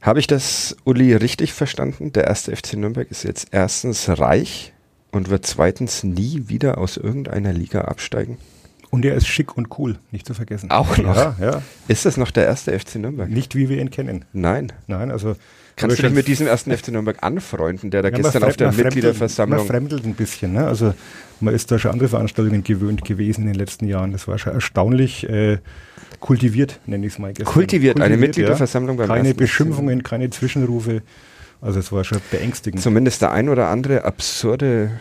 Habe ich das, Uli, richtig verstanden? Der erste FC Nürnberg ist jetzt erstens reich und wird zweitens nie wieder aus irgendeiner Liga absteigen? Und er ist schick und cool, nicht zu vergessen. Auch noch? Ja, ja. Ist das noch der erste FC Nürnberg? Nicht wie wir ihn kennen. Nein. Nein, also. Kannst du dich mit diesem ersten FC Nürnberg anfreunden, der da Ja, gestern auf der Mitgliederversammlung. Man fremdelt ein bisschen. Ne? Also man ist da schon andere Veranstaltungen gewöhnt gewesen in den letzten Jahren. Das war schon erstaunlich äh, kultiviert, nenne ich es mal. gestern. Kultiviert, eine ja. Mitgliederversammlung beim Keine Beschimpfungen, keine Zwischenrufe. Also es war schon beängstigend. Zumindest der ein oder andere absurde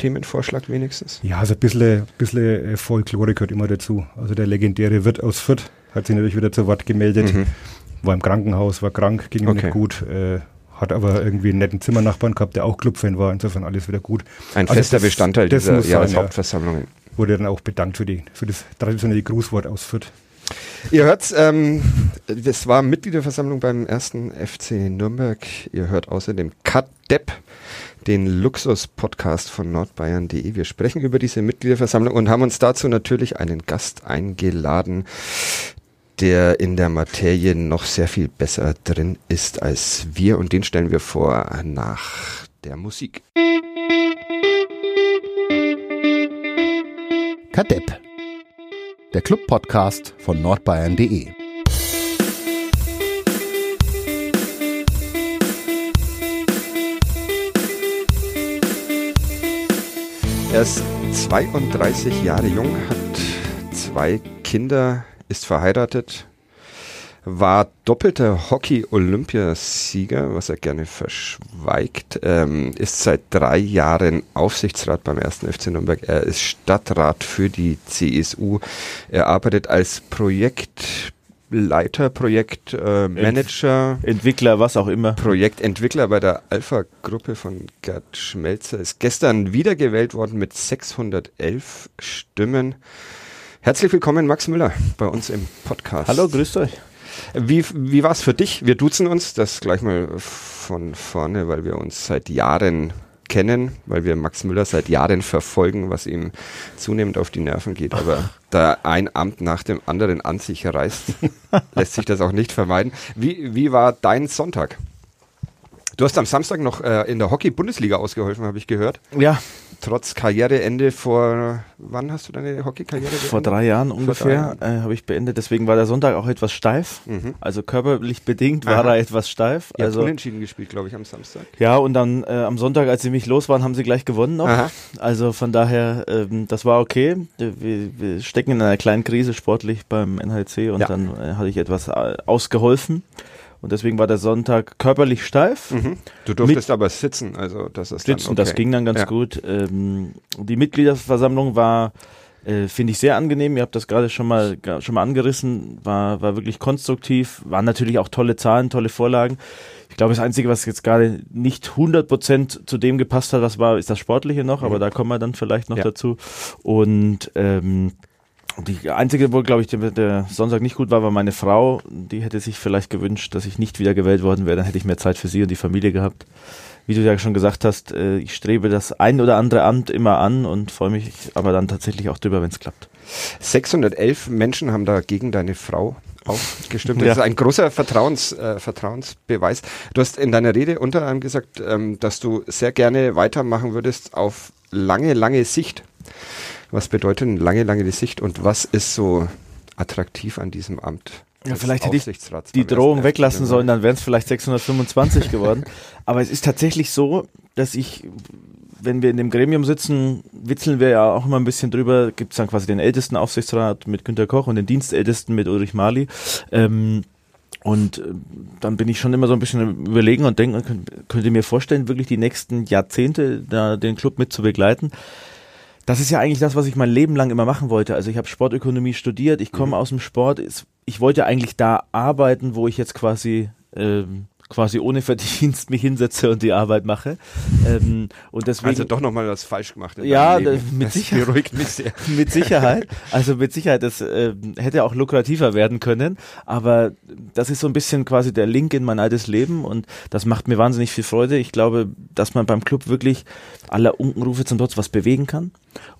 Themenvorschlag wenigstens. Ja, also ein bisschen, bisschen äh, Folklore gehört immer dazu. Also der legendäre Wirt aus Fürth hat sich natürlich wieder zu Wort gemeldet. Mhm. War im Krankenhaus, war krank, ging ihm Okay. nicht gut. Äh, hat aber irgendwie einen netten Zimmernachbarn gehabt, der auch Clubfan war. Insofern alles wieder gut. Ein Also fester das- Bestandteil das dieser Jahreshauptversammlungen. Wurde dann auch bedankt für, die, für das traditionelle Grußwort aus Fürth. Ihr hört, ähm, es war Mitgliederversammlung beim ersten FC Nürnberg. Ihr hört außerdem Kadepp, den Luxus-Podcast von nordbayern.de. Wir sprechen über diese Mitgliederversammlung und haben uns dazu natürlich einen Gast eingeladen, der in der Materie noch sehr viel besser drin ist als wir. Und den stellen wir vor nach der Musik. Kadepp. Der Club-Podcast von nordbayern.de. Er ist 32 Jahre jung, hat zwei Kinder, ist verheiratet, war doppelter Hockey-Olympiasieger, was er gerne verschweigt, ähm, ist seit drei Jahren Aufsichtsrat beim 1. FC Nürnberg. Er ist Stadtrat für die CSU. Er arbeitet als Projektleiter, Projektmanager. Entwickler, was auch immer. Projektentwickler bei der Alpha-Gruppe von Gerd Schmelzer ist gestern wiedergewählt worden mit 611 Stimmen. Herzlich willkommen, Max Müller, bei uns im Podcast. Hallo, grüßt euch. Wie, wie war es für dich? Wir duzen uns, das gleich mal von vorne, weil wir uns seit Jahren kennen, weil wir Max Müller seit Jahren verfolgen, was ihm zunehmend auf die Nerven geht. Aber da ein Amt nach dem anderen an sich reißt, lässt sich das auch nicht vermeiden. Wie, wie war dein Sonntag? Du hast am Samstag noch äh, in der Hockey-Bundesliga ausgeholfen, habe ich gehört. Ja, Trotz Karriereende vor, wann hast du deine Hockey-Karriere beendet? vor drei Jahren ungefähr äh, habe ich beendet. Deswegen war der Sonntag auch etwas steif. Mhm. Also körperlich bedingt war Aha. er etwas steif. Ihr also unentschieden gespielt, glaube ich, am Samstag. ja, und dann äh, am Sonntag, als sie mich los waren, haben sie gleich gewonnen noch. Aha. Also von daher, ähm, das war okay. Wir, wir stecken in einer kleinen Krise sportlich beim NHC und Ja. dann äh, hatte ich etwas äh, ausgeholfen. Und deswegen war der Sonntag körperlich steif. Mhm. Du durftest aber sitzen, also das ist Sitzen, dann okay. das ging dann ganz Ja. gut. Ähm, die Mitgliederversammlung war, äh, finde ich, sehr angenehm. Ihr habt das gerade schon mal schon mal angerissen. War, war wirklich konstruktiv. Waren natürlich auch tolle Zahlen, tolle Vorlagen. Ich glaube, das Einzige, was jetzt gerade nicht 100% zu dem gepasst hat, was war, ist das Sportliche noch, aber Mhm. da kommen wir dann vielleicht noch Ja. dazu. Und ähm, die einzige, wo, glaube ich, der, der Sonntag nicht gut war, war meine Frau. Die hätte sich vielleicht gewünscht, dass ich nicht wieder gewählt worden wäre. Dann hätte ich mehr Zeit für sie und die Familie gehabt. Wie du ja schon gesagt hast, äh, ich strebe das ein oder andere Amt immer an und freue mich aber dann tatsächlich auch drüber, wenn es klappt. 611 Menschen haben da gegen deine Frau aufgestimmt. Das Ja. ist ein großer Vertrauens, äh, Vertrauensbeweis. Du hast in deiner Rede unter anderem gesagt, ähm, dass du sehr gerne weitermachen würdest auf lange, lange Sicht. Was bedeutet lange, lange Sicht und was ist so attraktiv an diesem Amt? Ja, vielleicht hätte ich die Drohung weglassen FC sollen, dann wären es vielleicht 625 geworden. Aber es ist tatsächlich so, dass ich, wenn wir in dem Gremium sitzen, witzeln wir ja auch immer ein bisschen drüber. Gibt es dann quasi den ältesten Aufsichtsrat mit Günter Koch und den Dienstältesten mit Ulrich Mali. Ähm, und äh, dann bin ich schon immer so ein bisschen überlegen und denke, könnt, könnt ihr mir vorstellen, wirklich die nächsten Jahrzehnte da den Club mit zu begleiten. Das ist ja eigentlich das, was ich mein Leben lang immer machen wollte. Also ich habe Sportökonomie studiert, ich komme aus dem Sport. Ich wollte eigentlich da arbeiten, wo ich jetzt quasi ähm, quasi ohne Verdienst mich hinsetze und die Arbeit mache. Ähm, und deswegen Also doch nochmal was falsch gemacht. Ja, mit Das Sicherheit. beruhigt mich sehr. mit Sicherheit. Also mit Sicherheit, das äh, hätte auch lukrativer werden können. Aber das ist so ein bisschen quasi der Link in mein altes Leben und das macht mir wahnsinnig viel Freude. Ich glaube, dass man beim Club wirklich aller Unkenrufe zum Trotz was bewegen kann.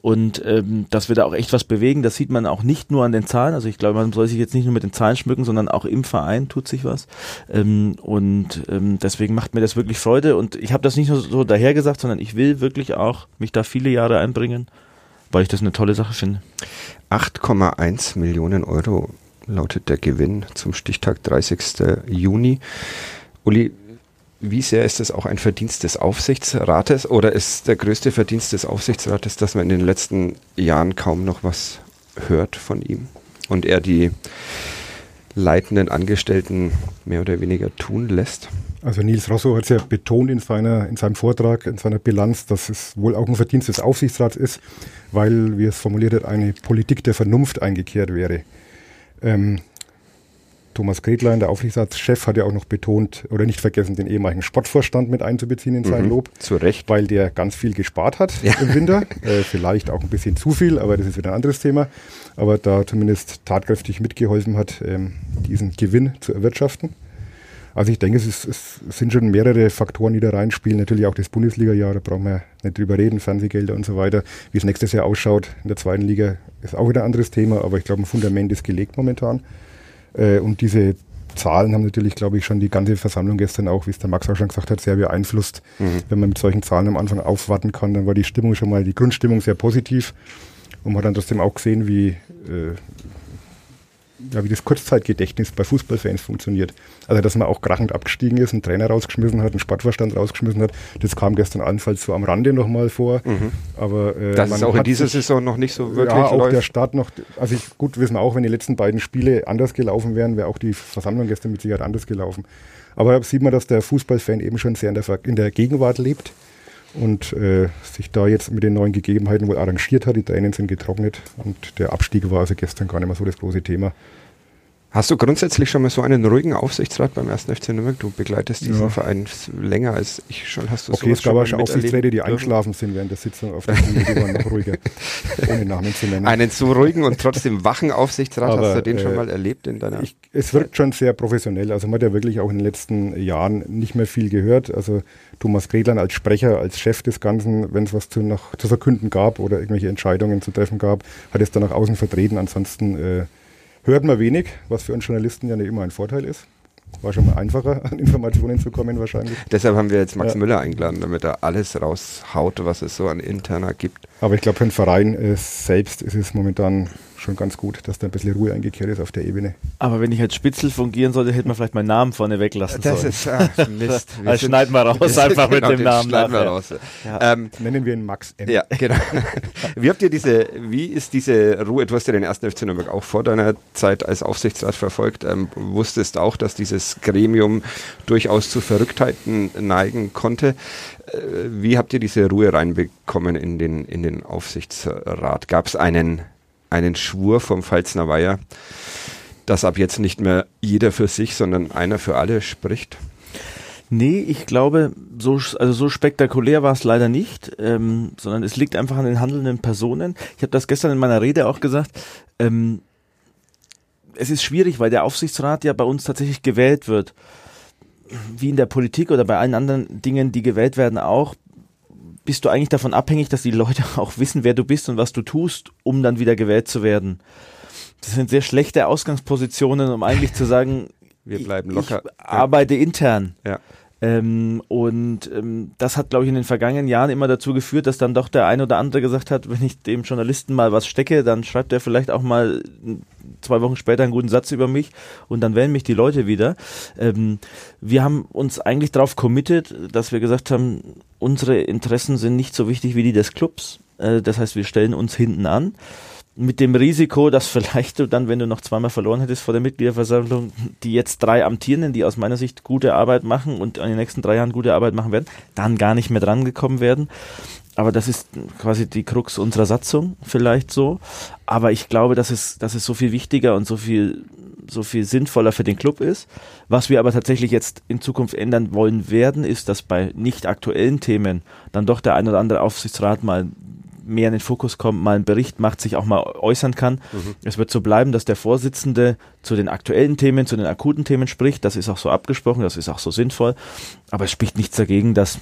Und ähm, dass wir da auch echt was bewegen. Das sieht man auch nicht nur an den Zahlen. Also ich glaube, man soll sich jetzt nicht nur mit den Zahlen schmücken, sondern auch im Verein tut sich was. Ähm, und ähm, deswegen macht mir das wirklich Freude. Und ich habe das nicht nur so dahergesagt, sondern ich will wirklich auch mich da viele Jahre einbringen, weil ich das eine tolle Sache finde. 8,1 Millionen Euro lautet der Gewinn zum Stichtag 30. Juni. Uli, wie sehr ist das auch ein Verdienst des Aufsichtsrates oder ist der größte Verdienst des Aufsichtsrates, dass man in den letzten Jahren kaum noch was hört von ihm und er die leitenden Angestellten mehr oder weniger tun lässt? Also Nils Rosso hat es ja betont in, seiner, in seinem Vortrag, in seiner Bilanz, dass es wohl auch ein Verdienst des Aufsichtsrats ist, weil, wie es formuliert hat, eine Politik der Vernunft eingekehrt wäre. Ähm, Thomas Gretlein, der Aufsichtsratschef, hat ja auch noch betont oder nicht vergessen, den ehemaligen Sportvorstand mit einzubeziehen in sein mhm, Lob. Zu Recht. Weil der ganz viel gespart hat ja. im Winter. Äh, vielleicht auch ein bisschen zu viel, aber das ist wieder ein anderes Thema. Aber da zumindest tatkräftig mitgeholfen hat, ähm, diesen Gewinn zu erwirtschaften. Also ich denke, es, ist, es, sind schon mehrere Faktoren, die da reinspielen. Natürlich auch das Bundesliga-Jahr, da brauchen wir nicht drüber reden, Fernsehgelder und so weiter. Wie es nächstes Jahr ausschaut in der zweiten Liga, ist auch wieder ein anderes Thema, aber ich glaube, ein Fundament ist gelegt momentan. Äh, und diese Zahlen haben natürlich, glaube ich, schon die ganze Versammlung gestern auch, wie es der Max auch schon gesagt hat, sehr beeinflusst. Mhm. Wenn man mit solchen Zahlen am Anfang aufwarten kann, dann war die Stimmung schon mal, die Grundstimmung sehr positiv. Und man hat dann trotzdem auch gesehen, wie äh, ja, wie das Kurzzeitgedächtnis bei Fußballfans funktioniert. Also, dass man auch krachend abgestiegen ist, einen Trainer rausgeschmissen hat, einen Sportvorstand rausgeschmissen hat, das kam gestern allenfalls so am Rande nochmal vor. Mhm. Aber, äh, das ist auch in dieser Saison noch nicht so wirklich Ja, auch läuft. der Start noch, also ich, gut, wissen wir auch, wenn die letzten beiden Spiele anders gelaufen wären, wäre auch die Versammlung gestern mit Sicherheit anders gelaufen. Aber da sieht man, dass der Fußballfan eben schon sehr in der, in der Gegenwart lebt und äh, sich da jetzt mit den neuen Gegebenheiten wohl arrangiert hat. Die Tränen sind getrocknet und der Abstieg war also gestern gar nicht mehr so das große Thema. Hast du grundsätzlich schon mal so einen ruhigen Aufsichtsrat beim 1. FC Nürnberg? Du begleitest diesen ja. Verein länger als ich schon. Hast du okay, es gab auch schon Aufsichtsräte, die eingeschlafen sind während der Sitzung auf der Bühne, die waren noch ruhiger, ohne Namen zu nennen. Einen so ruhigen und trotzdem wachen Aufsichtsrat, Aber, hast du den äh, schon mal erlebt in deiner ich, Es wirkt schon sehr professionell. Also man hat ja wirklich auch in den letzten Jahren nicht mehr viel gehört. Also Thomas Gretlein als Sprecher, als Chef des Ganzen, wenn es was zu, noch, zu verkünden gab oder irgendwelche Entscheidungen zu treffen gab, hat es dann nach außen vertreten. Ansonsten äh, hört man wenig, was für uns Journalisten ja nicht immer ein Vorteil ist. War schon mal einfacher, an Informationen zu kommen wahrscheinlich. Deshalb haben wir jetzt Max ja. Müller eingeladen, damit er alles raushaut, was es so an interner gibt. Aber ich glaube, für den Verein äh, selbst ist es momentan schon ganz gut, dass da ein bisschen Ruhe eingekehrt ist auf der Ebene. Aber wenn ich als Spitzel fungieren sollte, hätte man vielleicht meinen Namen vorne weglassen das sollen. Das ist ah, Mist. also schneiden wir raus, einfach mit genau, dem Namen. Schneiden wir raus. Ja. Ähm, Nennen wir ihn Max M. Ja, genau. wie habt ihr diese, wie ist diese Ruhe, du hast ja den ersten FC Nürnberg auch vor deiner Zeit als Aufsichtsrat verfolgt, ähm, wusstest auch, dass dieses Gremium durchaus zu Verrücktheiten neigen konnte. Äh, wie habt ihr diese Ruhe reinbekommen in den, in den Aufsichtsrat? Gab es einen einen Schwur vom Pfalzner Weiher, dass ab jetzt nicht mehr jeder für sich, sondern einer für alle spricht? Nee, ich glaube, so, also so spektakulär war es leider nicht, ähm, sondern es liegt einfach an den handelnden Personen. Ich habe das gestern in meiner Rede auch gesagt. Ähm, es ist schwierig, weil der Aufsichtsrat ja bei uns tatsächlich gewählt wird. Wie in der Politik oder bei allen anderen Dingen, die gewählt werden, auch bist du eigentlich davon abhängig, dass die Leute auch wissen, wer du bist und was du tust, um dann wieder gewählt zu werden. Das sind sehr schlechte Ausgangspositionen, um eigentlich zu sagen, wir bleiben locker. Ich arbeite intern. Ja. Ähm, und ähm, das hat, glaube ich, in den vergangenen Jahren immer dazu geführt, dass dann doch der ein oder andere gesagt hat, wenn ich dem Journalisten mal was stecke, dann schreibt er vielleicht auch mal zwei Wochen später einen guten Satz über mich und dann wählen mich die Leute wieder. Ähm, wir haben uns eigentlich darauf committed, dass wir gesagt haben, unsere Interessen sind nicht so wichtig wie die des Clubs. Äh, das heißt, wir stellen uns hinten an mit dem Risiko, dass vielleicht du dann, wenn du noch zweimal verloren hättest vor der Mitgliederversammlung, die jetzt drei Amtierenden, die aus meiner Sicht gute Arbeit machen und in den nächsten drei Jahren gute Arbeit machen werden, dann gar nicht mehr drangekommen werden. Aber das ist quasi die Krux unserer Satzung vielleicht so. Aber ich glaube, dass es, dass es so viel wichtiger und so viel, so viel sinnvoller für den Club ist. Was wir aber tatsächlich jetzt in Zukunft ändern wollen werden, ist, dass bei nicht aktuellen Themen dann doch der ein oder andere Aufsichtsrat mal mehr in den Fokus kommt, mal einen Bericht macht, sich auch mal äußern kann. Mhm. Es wird so bleiben, dass der Vorsitzende zu den aktuellen Themen, zu den akuten Themen spricht. Das ist auch so abgesprochen, das ist auch so sinnvoll. Aber es spricht nichts dagegen, dass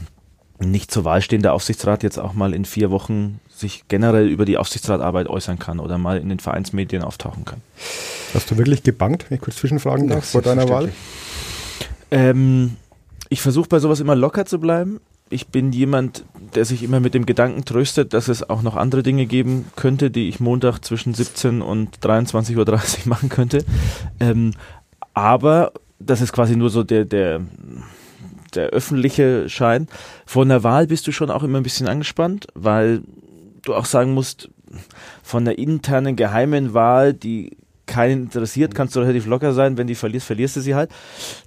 nicht zur Wahl stehender Aufsichtsrat jetzt auch mal in vier Wochen sich generell über die Aufsichtsratarbeit äußern kann oder mal in den Vereinsmedien auftauchen kann. Hast du wirklich gebankt, wenn ich kurz zwischenfragen darf, vor deiner Wahl? Ähm, ich versuche bei sowas immer locker zu bleiben. Ich bin jemand, der sich immer mit dem Gedanken tröstet, dass es auch noch andere Dinge geben könnte, die ich Montag zwischen 17 und 23.30 Uhr machen könnte. Ähm, aber das ist quasi nur so der, der, der öffentliche Schein. Vor einer Wahl bist du schon auch immer ein bisschen angespannt, weil du auch sagen musst, von der internen geheimen Wahl, die keinen interessiert, kannst du relativ locker sein. Wenn die verlierst, verlierst du sie halt.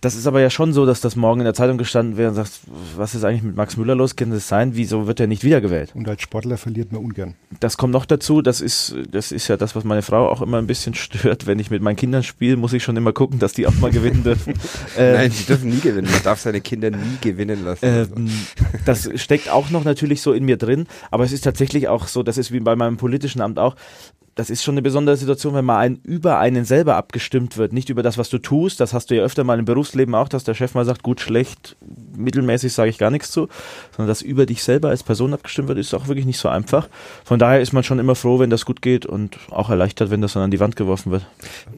Das ist aber ja schon so, dass das morgen in der Zeitung gestanden wäre und sagst, was ist eigentlich mit Max Müller los? Kann das sein? Wieso wird er nicht wiedergewählt? Und als Sportler verliert man ungern. Das kommt noch dazu. Das ist, das ist ja das, was meine Frau auch immer ein bisschen stört. Wenn ich mit meinen Kindern spiele, muss ich schon immer gucken, dass die auch mal gewinnen dürfen. ähm, Nein, die dürfen nie gewinnen. Man darf seine Kinder nie gewinnen lassen. Ähm, das steckt auch noch natürlich so in mir drin. Aber es ist tatsächlich auch so, das ist wie bei meinem politischen Amt auch das ist schon eine besondere Situation, wenn mal ein über einen selber abgestimmt wird, nicht über das, was du tust. Das hast du ja öfter mal im Berufsleben auch, dass der Chef mal sagt, gut, schlecht, mittelmäßig sage ich gar nichts zu, sondern dass über dich selber als Person abgestimmt wird, ist auch wirklich nicht so einfach. Von daher ist man schon immer froh, wenn das gut geht und auch erleichtert, wenn das dann an die Wand geworfen wird.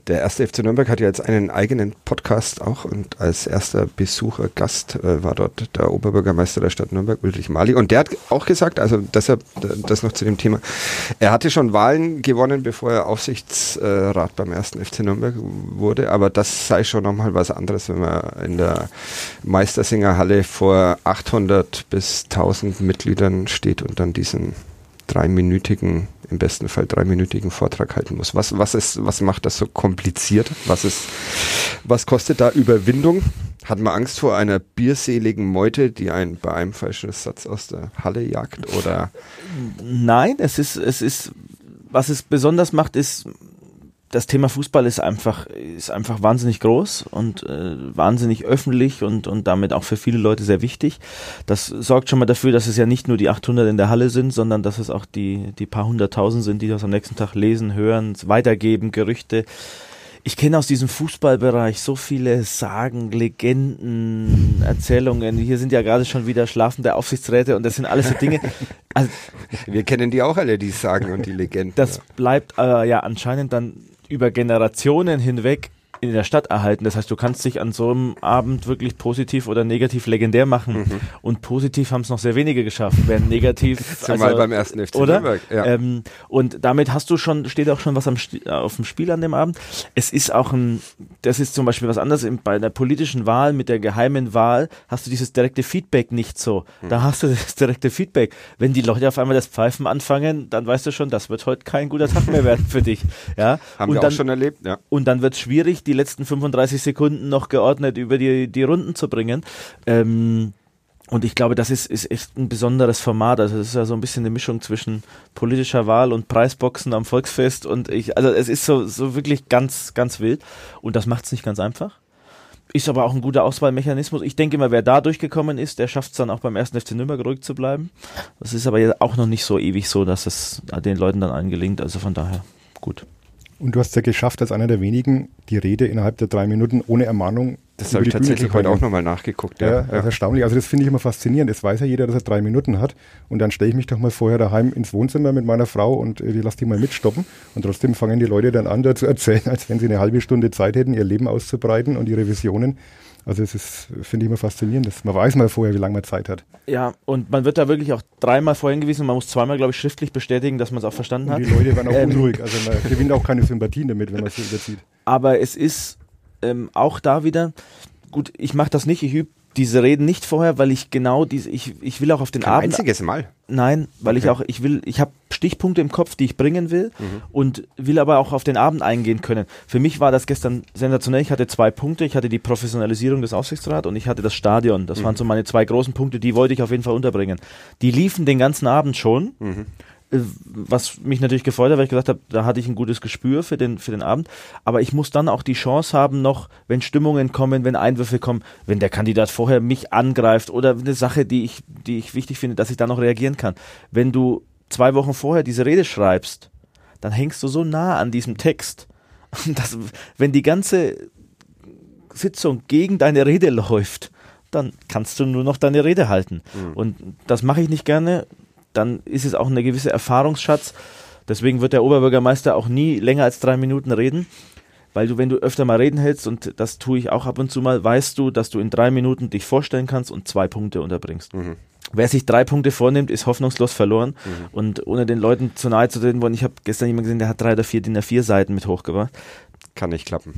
Der erste FC Nürnberg hat ja jetzt einen eigenen Podcast auch und als erster Besucher, Gast äh, war dort der Oberbürgermeister der Stadt Nürnberg, Ulrich Mali. Und der hat auch gesagt, also deshalb das noch zu dem Thema, er hatte schon Wahlen gewonnen, bevor er Aufsichtsrat beim ersten FC Nürnberg wurde, aber das sei schon nochmal was anderes, wenn man in der Meistersingerhalle Halle vor 800 bis 1000 Mitgliedern steht und dann diesen dreiminütigen, im besten Fall dreiminütigen Vortrag halten muss. Was, was, ist, was macht das so kompliziert? Was, ist, was kostet da Überwindung? Hat man Angst vor einer bierseligen Meute, die einen bei einem falschen Satz aus der Halle jagt? Oder? Nein, es ist, es ist, was es besonders macht, ist, das Thema Fußball ist einfach, ist einfach wahnsinnig groß und äh, wahnsinnig öffentlich und, und damit auch für viele Leute sehr wichtig. Das sorgt schon mal dafür, dass es ja nicht nur die 800 in der Halle sind, sondern dass es auch die, die paar hunderttausend sind, die das am nächsten Tag lesen, hören, weitergeben, Gerüchte. Ich kenne aus diesem Fußballbereich so viele Sagen, Legenden, Erzählungen. Hier sind ja gerade schon wieder schlafende Aufsichtsräte und das sind alles so Dinge. Also, Wir kennen die auch alle, die Sagen und die Legenden. Das bleibt äh, ja anscheinend dann über Generationen hinweg in der Stadt erhalten. Das heißt, du kannst dich an so einem Abend wirklich positiv oder negativ legendär machen. Mhm. Und positiv haben es noch sehr wenige geschafft. Während negativ. Zumal also, beim ersten FC oder? Nürnberg. Ja. Ähm, und damit hast du schon, steht auch schon was am, auf dem Spiel an dem Abend. Es ist auch ein, das ist zum Beispiel was anderes. Bei der politischen Wahl, mit der geheimen Wahl, hast du dieses direkte Feedback nicht so. Mhm. Da hast du das direkte Feedback. Wenn die Leute auf einmal das Pfeifen anfangen, dann weißt du schon, das wird heute kein guter Tag mehr werden für dich. Ja? Haben und wir dann, auch schon erlebt, ja. Und dann wird es schwierig, die die letzten 35 Sekunden noch geordnet über die, die Runden zu bringen. Ähm, und ich glaube, das ist, ist echt ein besonderes Format. Also es ist ja so ein bisschen eine Mischung zwischen politischer Wahl und Preisboxen am Volksfest. Und ich, also es ist so, so wirklich ganz, ganz wild. Und das macht es nicht ganz einfach. Ist aber auch ein guter Auswahlmechanismus. Ich denke immer, wer da durchgekommen ist, der schafft es dann auch beim ersten FC Nürnberg ruhig zu bleiben. Das ist aber jetzt auch noch nicht so ewig so, dass es den Leuten dann allen gelingt. Also von daher gut. Und du hast es ja geschafft, als einer der wenigen die Rede innerhalb der drei Minuten ohne Ermahnung. Das habe ich tatsächlich heute auch nochmal nachgeguckt. Ja, ja, ja. Das erstaunlich. Also das finde ich immer faszinierend. Es weiß ja jeder, dass er drei Minuten hat. Und dann stelle ich mich doch mal vorher daheim ins Wohnzimmer mit meiner Frau und äh, die lasse die mal mitstoppen. Und trotzdem fangen die Leute dann an, da zu erzählen, als wenn sie eine halbe Stunde Zeit hätten, ihr Leben auszubreiten und ihre Visionen. Also es ist, finde ich immer faszinierend. Dass man weiß mal vorher, wie lange man Zeit hat. Ja, und man wird da wirklich auch dreimal vorher hingewiesen. Man muss zweimal, glaube ich, schriftlich bestätigen, dass man es auch verstanden und hat. Die Leute werden auch ähm, unruhig. Also man gewinnt auch keine Sympathien damit, wenn man es so überzieht. Aber es ist ähm, auch da wieder, gut, ich mache das nicht, ich übe diese Reden nicht vorher, weil ich genau diese, ich, ich will auch auf den Kein Abend. einziges Mal. Nein, weil okay. ich auch, ich will, ich habe Stichpunkte im Kopf, die ich bringen will mhm. und will aber auch auf den Abend eingehen können. Für mich war das gestern sensationell. Ich hatte zwei Punkte. Ich hatte die Professionalisierung des Aufsichtsrats und ich hatte das Stadion. Das mhm. waren so meine zwei großen Punkte, die wollte ich auf jeden Fall unterbringen. Die liefen den ganzen Abend schon. Mhm. Äh, was mich natürlich gefreut hat, weil ich gesagt habe, da hatte ich ein gutes Gespür für den, für den Abend. Aber ich muss dann auch die Chance haben, noch, wenn Stimmungen kommen, wenn Einwürfe kommen, wenn der Kandidat vorher mich angreift oder eine Sache, die ich, die ich wichtig finde, dass ich da noch reagieren kann. Wenn du zwei Wochen vorher diese Rede schreibst, dann hängst du so nah an diesem Text, dass, wenn die ganze Sitzung gegen deine Rede läuft, dann kannst du nur noch deine Rede halten. Mhm. Und das mache ich nicht gerne. Dann ist es auch eine gewisse Erfahrungsschatz. Deswegen wird der Oberbürgermeister auch nie länger als drei Minuten reden. Weil du, wenn du öfter mal reden hältst, und das tue ich auch ab und zu mal, weißt du, dass du in drei Minuten dich vorstellen kannst und zwei Punkte unterbringst. Mhm. Wer sich drei Punkte vornimmt, ist hoffnungslos verloren. Mhm. Und ohne den Leuten zu nahe zu treten wollen, ich habe gestern jemanden gesehen, der hat drei oder vier DIN A4 Seiten mit hochgebracht. Kann nicht klappen.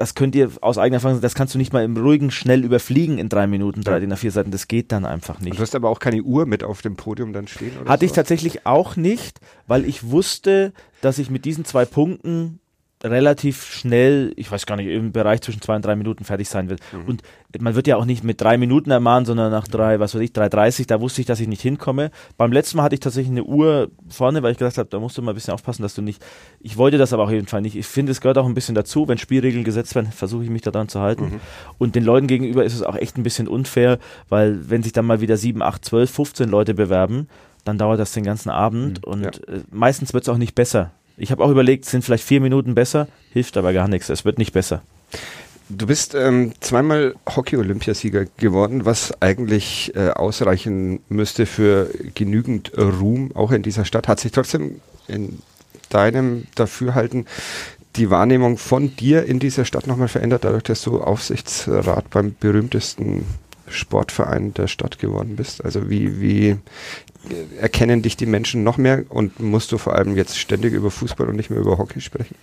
Das könnt ihr aus eigener Erfahrung sagen, das kannst du nicht mal im ruhigen schnell überfliegen in drei Minuten, drei ja. DIN A4 Seiten. Das geht dann einfach nicht. Und du hast aber auch keine Uhr mit auf dem Podium dann stehen? Hatte so? ich tatsächlich auch nicht, weil ich wusste, dass ich mit diesen zwei Punkten relativ schnell, ich weiß gar nicht, im Bereich zwischen zwei und drei Minuten fertig sein wird. Mhm. Und man wird ja auch nicht mit drei Minuten ermahnen, sondern nach drei, was weiß ich, 3,30, da wusste ich, dass ich nicht hinkomme. Beim letzten Mal hatte ich tatsächlich eine Uhr vorne, weil ich gedacht habe, da musst du mal ein bisschen aufpassen, dass du nicht, ich wollte das aber auf jeden Fall nicht. Ich finde, es gehört auch ein bisschen dazu, wenn Spielregeln gesetzt werden, versuche ich mich daran zu halten. Mhm. Und den Leuten gegenüber ist es auch echt ein bisschen unfair, weil wenn sich dann mal wieder 7, 8, 12, 15 Leute bewerben, dann dauert das den ganzen Abend mhm. und ja. Äh, meistens wird es auch nicht besser. Ich habe auch überlegt, sind vielleicht vier Minuten besser, hilft aber gar nichts. Es wird nicht besser. Du bist ähm, zweimal Hockey-Olympiasieger geworden, was eigentlich äh, ausreichen müsste für genügend Ruhm, auch in dieser Stadt. Hat sich trotzdem in deinem Dafürhalten die Wahrnehmung von dir in dieser Stadt nochmal verändert, dadurch, dass du Aufsichtsrat beim berühmtesten Sportverein der Stadt geworden bist? Also wie, wie erkennen dich die Menschen noch mehr und musst du vor allem jetzt ständig über Fußball und nicht mehr über Hockey sprechen?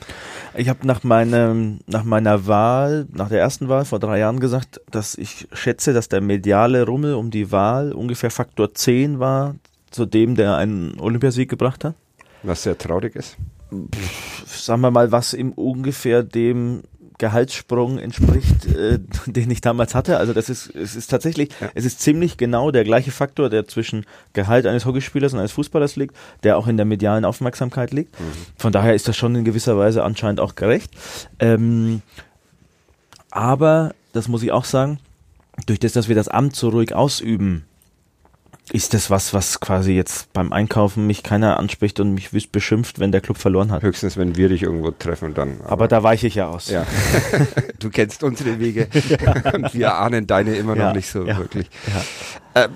Ich habe nach, meinem, nach meiner Wahl, nach der ersten Wahl vor drei Jahren gesagt, dass ich schätze, dass der mediale Rummel um die Wahl ungefähr Faktor 10 war zu dem, der einen Olympiasieg gebracht hat. Was sehr traurig ist. Pff, sagen wir mal, was im ungefähr dem Gehaltssprung entspricht, äh, den ich damals hatte. Also das ist, es ist tatsächlich, ja. es ist ziemlich genau der gleiche Faktor, der zwischen Gehalt eines Hockeyspielers und eines Fußballers liegt, der auch in der medialen Aufmerksamkeit liegt. Mhm. Von daher ist das schon in gewisser Weise anscheinend auch gerecht. Ähm, aber, das muss ich auch sagen, durch das, dass wir das Amt so ruhig ausüben, ist das was, was quasi jetzt beim Einkaufen mich keiner anspricht und mich wüst beschimpft, wenn der Club verloren hat? Höchstens, wenn wir dich irgendwo treffen, dann. Aber, aber da weiche ich ja aus. Ja. du kennst unsere Wege ja. und wir ahnen deine immer noch ja. nicht so wirklich. Äh,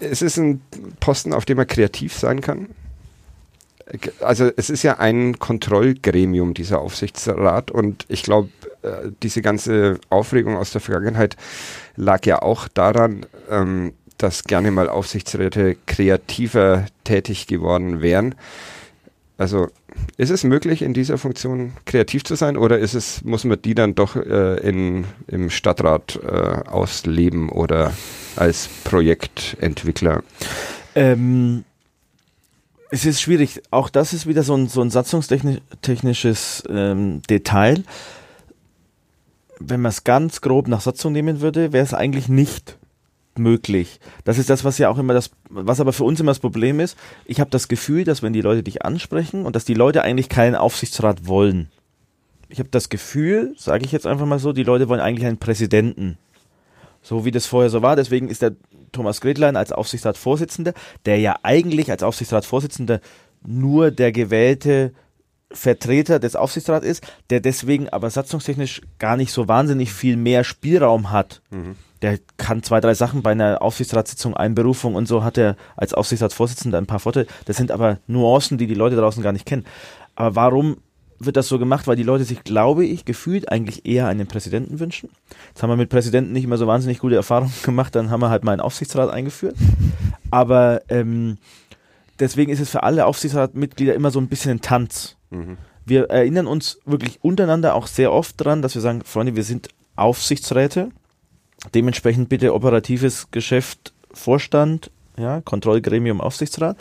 es ist ein Posten, auf dem man kreativ sein kann. Also es ist ja ein Kontrollgremium, dieser Aufsichtsrat und ich glaube, äh, diese ganze Aufregung aus der Vergangenheit lag ja auch daran, ähm, dass gerne mal Aufsichtsräte kreativer tätig geworden wären. Also ist es möglich, in dieser Funktion kreativ zu sein oder ist es, muss man die dann doch äh, in, im Stadtrat äh, ausleben oder als Projektentwickler? Ähm, es ist schwierig. Auch das ist wieder so ein, so ein satzungstechnisches ähm, Detail. Wenn man es ganz grob nach Satzung nehmen würde, wäre es eigentlich nicht möglich. Das ist das, was ja auch immer das, was aber für uns immer das Problem ist. Ich habe das Gefühl, dass wenn die Leute dich ansprechen und dass die Leute eigentlich keinen Aufsichtsrat wollen. Ich habe das Gefühl, sage ich jetzt einfach mal so, die Leute wollen eigentlich einen Präsidenten. So wie das vorher so war. Deswegen ist der Thomas Gretlein als Aufsichtsratsvorsitzender, der ja eigentlich als Aufsichtsratsvorsitzender nur der gewählte Vertreter des Aufsichtsrats ist, der deswegen aber satzungstechnisch gar nicht so wahnsinnig viel mehr Spielraum hat. Mhm der kann zwei, drei Sachen bei einer Aufsichtsratssitzung, Einberufung und so hat er als Aufsichtsratsvorsitzender ein paar Vorteile. Das sind aber Nuancen, die die Leute draußen gar nicht kennen. Aber warum wird das so gemacht? Weil die Leute sich, glaube ich, gefühlt eigentlich eher einen Präsidenten wünschen. Jetzt haben wir mit Präsidenten nicht immer so wahnsinnig gute Erfahrungen gemacht, dann haben wir halt mal einen Aufsichtsrat eingeführt. Aber ähm, deswegen ist es für alle Aufsichtsratmitglieder immer so ein bisschen ein Tanz. Mhm. Wir erinnern uns wirklich untereinander auch sehr oft dran, dass wir sagen, Freunde, wir sind Aufsichtsräte Dementsprechend bitte operatives Geschäft, Vorstand, ja, Kontrollgremium, Aufsichtsrat.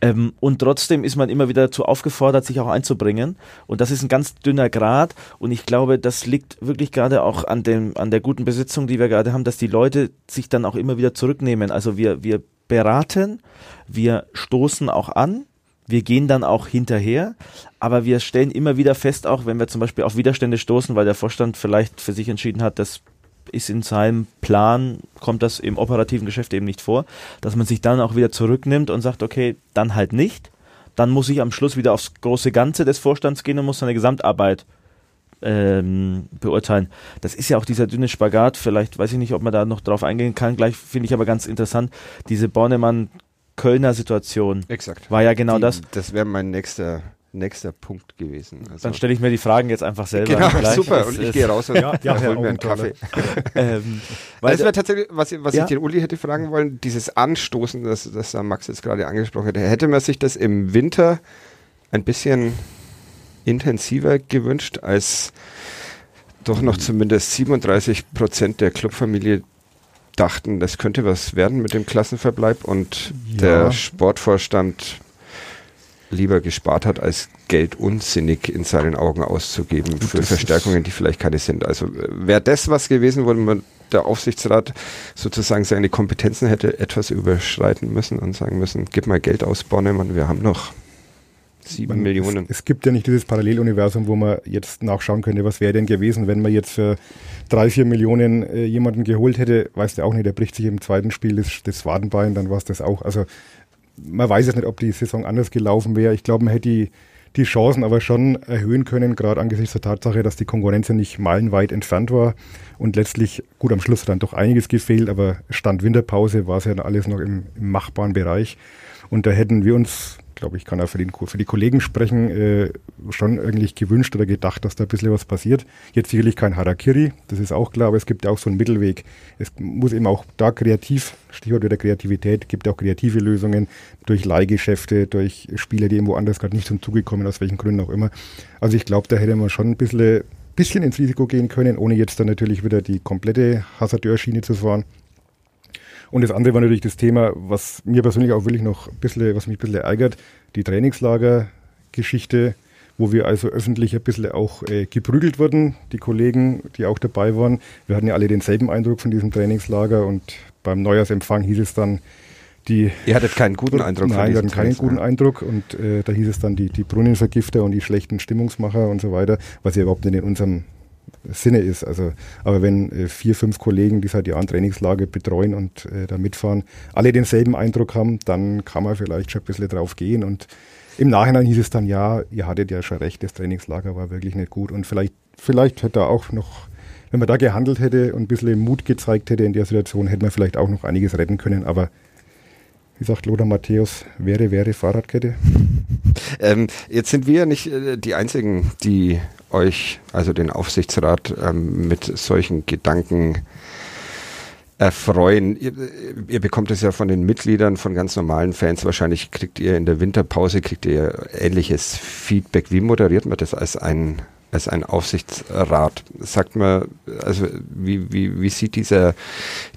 Ähm, und trotzdem ist man immer wieder dazu aufgefordert, sich auch einzubringen. Und das ist ein ganz dünner Grad. Und ich glaube, das liegt wirklich gerade auch an, dem, an der guten Besitzung, die wir gerade haben, dass die Leute sich dann auch immer wieder zurücknehmen. Also wir, wir beraten, wir stoßen auch an, wir gehen dann auch hinterher, aber wir stellen immer wieder fest, auch wenn wir zum Beispiel auf Widerstände stoßen, weil der Vorstand vielleicht für sich entschieden hat, das ist in seinem Plan, kommt das im operativen Geschäft eben nicht vor, dass man sich dann auch wieder zurücknimmt und sagt, okay, dann halt nicht. Dann muss ich am Schluss wieder aufs große Ganze des Vorstands gehen und muss seine Gesamtarbeit ähm, beurteilen. Das ist ja auch dieser dünne Spagat, vielleicht weiß ich nicht, ob man da noch drauf eingehen kann, gleich finde ich aber ganz interessant, diese Bornemann-Kölner Situation. Exakt. War ja genau Die, das. Das wäre mein nächster, nächster Punkt gewesen. Also, Dann stelle ich mir die Fragen jetzt einfach selber. genau, gleich. super. Und ich gehe raus und Ja, ja, hol mir einen Kaffee. Augenthaler. ähm, Weil das wäre tatsächlich, was, was Ja. ich den Uli hätte fragen wollen, dieses Anstoßen, das, das da Max jetzt gerade angesprochen hat, hätte man sich das im Winter ein bisschen intensiver gewünscht, als doch noch zumindest 37 Prozent der Clubfamilie dachten, das könnte was werden mit dem Klassenverbleib und Ja. der Sportvorstand lieber gespart hat, als Geld unsinnig in seinen Augen auszugeben für das Verstärkungen, die vielleicht keine sind. Also wäre das was gewesen, wo man der Aufsichtsrat sozusagen seine Kompetenzen hätte etwas überschreiten müssen und sagen müssen, gib mal Geld aus, Bornemann, wir haben noch sieben Man- Millionen. Es, es gibt ja nicht dieses Paralleluniversum, wo man jetzt nachschauen könnte, was wäre denn gewesen, wenn man jetzt für drei, vier Millionen äh, jemanden geholt hätte. Weißt du auch nicht, der bricht sich im zweiten Spiel das, das Wadenbein, dann war es das auch. Also man weiß jetzt nicht, ob die Saison anders gelaufen wäre. Ich glaube, man hätte die, die Chancen aber schon erhöhen können, gerade angesichts der Tatsache, dass die Konkurrenz ja nicht meilenweit entfernt war und letztlich, gut, am Schluss hat dann doch einiges gefehlt, aber Stand Winterpause war es ja alles noch im, im machbaren Bereich. Und da hätten wir uns, glaube ich, kann auch für, den, für die Kollegen sprechen, äh, schon eigentlich gewünscht oder gedacht, dass da ein bisschen was passiert. Jetzt sicherlich kein Harakiri, das ist auch klar, aber es gibt ja auch so einen Mittelweg. Es muss eben auch da kreativ, Stichwort wieder Kreativität, gibt auch kreative Lösungen durch Leihgeschäfte, durch Spieler, die irgendwo anders gerade nicht zum Zuge kommen, aus welchen Gründen auch immer. Also ich glaube, da hätte man schon ein bisschen, bisschen ins Risiko gehen können, ohne jetzt dann natürlich wieder die komplette Hasardeure-Schiene zu fahren. Und das andere war natürlich das Thema, was mir persönlich auch wirklich noch ein bisschen, was mich ein bisschen ärgert, die Trainingslager-Geschichte, wo wir also öffentlich ein bisschen auch äh, geprügelt wurden, die Kollegen, die auch dabei waren. Wir hatten ja alle denselben Eindruck von diesem Trainingslager und beim Neujahrsempfang hieß es dann, die Ihr hattet keinen guten Eindruck Nein, wir hatten keinen guten Eindruck und äh, da hieß es dann die, die Brunnenvergifter und die schlechten Stimmungsmacher und so weiter, was ja überhaupt nicht in unserem Sinne ist. Also, aber wenn äh, vier, fünf Kollegen, die seit Jahren Trainingslager betreuen und äh, da mitfahren, alle denselben Eindruck haben, dann kann man vielleicht schon ein bisschen drauf gehen. Und im Nachhinein hieß es dann, ja, ihr hattet ja schon recht, das Trainingslager war wirklich nicht gut. Und vielleicht, vielleicht hätte er auch noch, wenn man da gehandelt hätte und ein bisschen Mut gezeigt hätte in der Situation, hätte man vielleicht auch noch einiges retten können. Aber wie sagt Lothar Matthäus, wäre, wäre Fahrradkette. Ähm, jetzt sind wir nicht äh, die Einzigen, die euch, also den Aufsichtsrat, ähm, mit solchen Gedanken erfreuen. Ihr, ihr bekommt es ja von den Mitgliedern, von ganz normalen Fans. Wahrscheinlich kriegt ihr in der Winterpause kriegt ihr ähnliches Feedback. Wie moderiert man das als ein als ein Aufsichtsrat? Sagt man, also wie, wie, wie sieht dieser,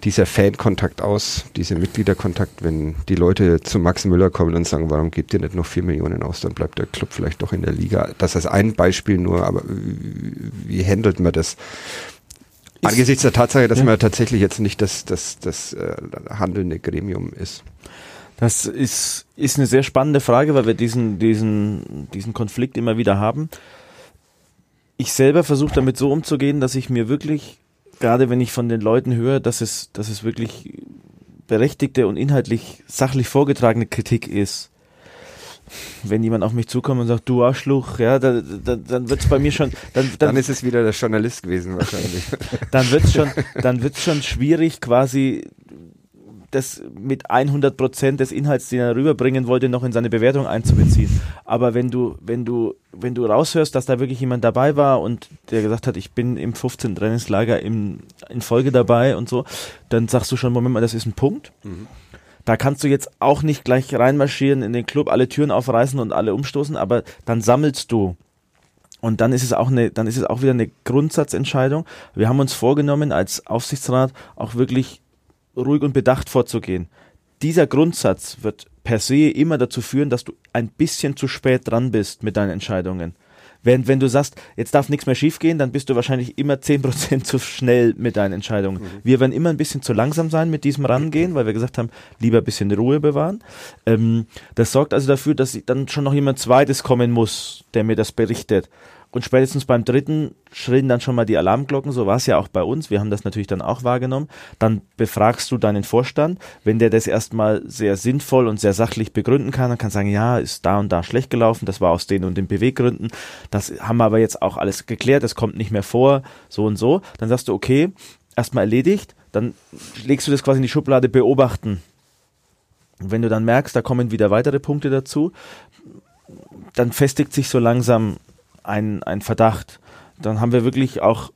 dieser Fankontakt aus, dieser Mitgliederkontakt, wenn die Leute zu Max Müller kommen und sagen, warum gebt ihr nicht noch vier Millionen aus, dann bleibt der Club vielleicht doch in der Liga. Das ist ein Beispiel nur, aber wie, wie handelt man das? Angesichts der Tatsache, dass Ja. man tatsächlich jetzt nicht das, das, das äh, handelnde Gremium ist. Das ist, ist eine sehr spannende Frage, weil wir diesen, diesen, diesen Konflikt immer wieder haben. Ich selber versuche damit so umzugehen, dass ich mir wirklich, gerade wenn ich von den Leuten höre, dass es, dass es wirklich berechtigte und inhaltlich sachlich vorgetragene Kritik ist. Wenn jemand auf mich zukommt und sagt, du Arschluch, ja, da, da, dann wird's bei mir schon, dann, dann, Dann ist es wieder der Journalist gewesen wahrscheinlich. dann wird's schon, dann wird's schon schwierig, quasi das mit 100 Prozent des Inhalts, den er rüberbringen wollte, noch in seine Bewertung einzubeziehen. Aber wenn du, wenn du, wenn du raushörst, dass da wirklich jemand dabei war und der gesagt hat, ich bin im 15. Trainingslager im, in Folge dabei und so, dann sagst du schon, Moment mal, das ist ein Punkt. Da kannst du jetzt auch nicht gleich reinmarschieren in den Club, alle Türen aufreißen und alle umstoßen, aber dann sammelst du. Und dann ist es auch eine, dann ist es auch wieder eine Grundsatzentscheidung. Wir haben uns vorgenommen, als Aufsichtsrat auch wirklich ruhig und bedacht vorzugehen. Dieser Grundsatz wird per se immer dazu führen, dass du ein bisschen zu spät dran bist mit deinen Entscheidungen. Wenn, wenn du sagst, jetzt darf nichts mehr schiefgehen, dann bist du wahrscheinlich immer 10% zu schnell mit deinen Entscheidungen. Wir werden immer ein bisschen zu langsam sein mit diesem Rangehen, weil wir gesagt haben, lieber ein bisschen Ruhe bewahren. Ähm, das sorgt also dafür, dass dann schon noch jemand Zweites kommen muss, der mir das berichtet. Und spätestens beim dritten schrillen dann schon mal die Alarmglocken, so war es ja auch bei uns. Wir haben das natürlich dann auch wahrgenommen. Dann befragst du deinen Vorstand. Wenn der das erstmal sehr sinnvoll und sehr sachlich begründen kann, dann kann sagen, ja, ist da und da schlecht gelaufen, das war aus den und den Beweggründen. Das haben wir aber jetzt auch alles geklärt, das kommt nicht mehr vor, so und so. Dann sagst du, okay, erstmal erledigt, dann legst du das quasi in die Schublade beobachten. Und wenn du dann merkst, da kommen wieder weitere Punkte dazu, dann festigt sich so langsam ein, ein Verdacht. Dann haben wir wirklich auch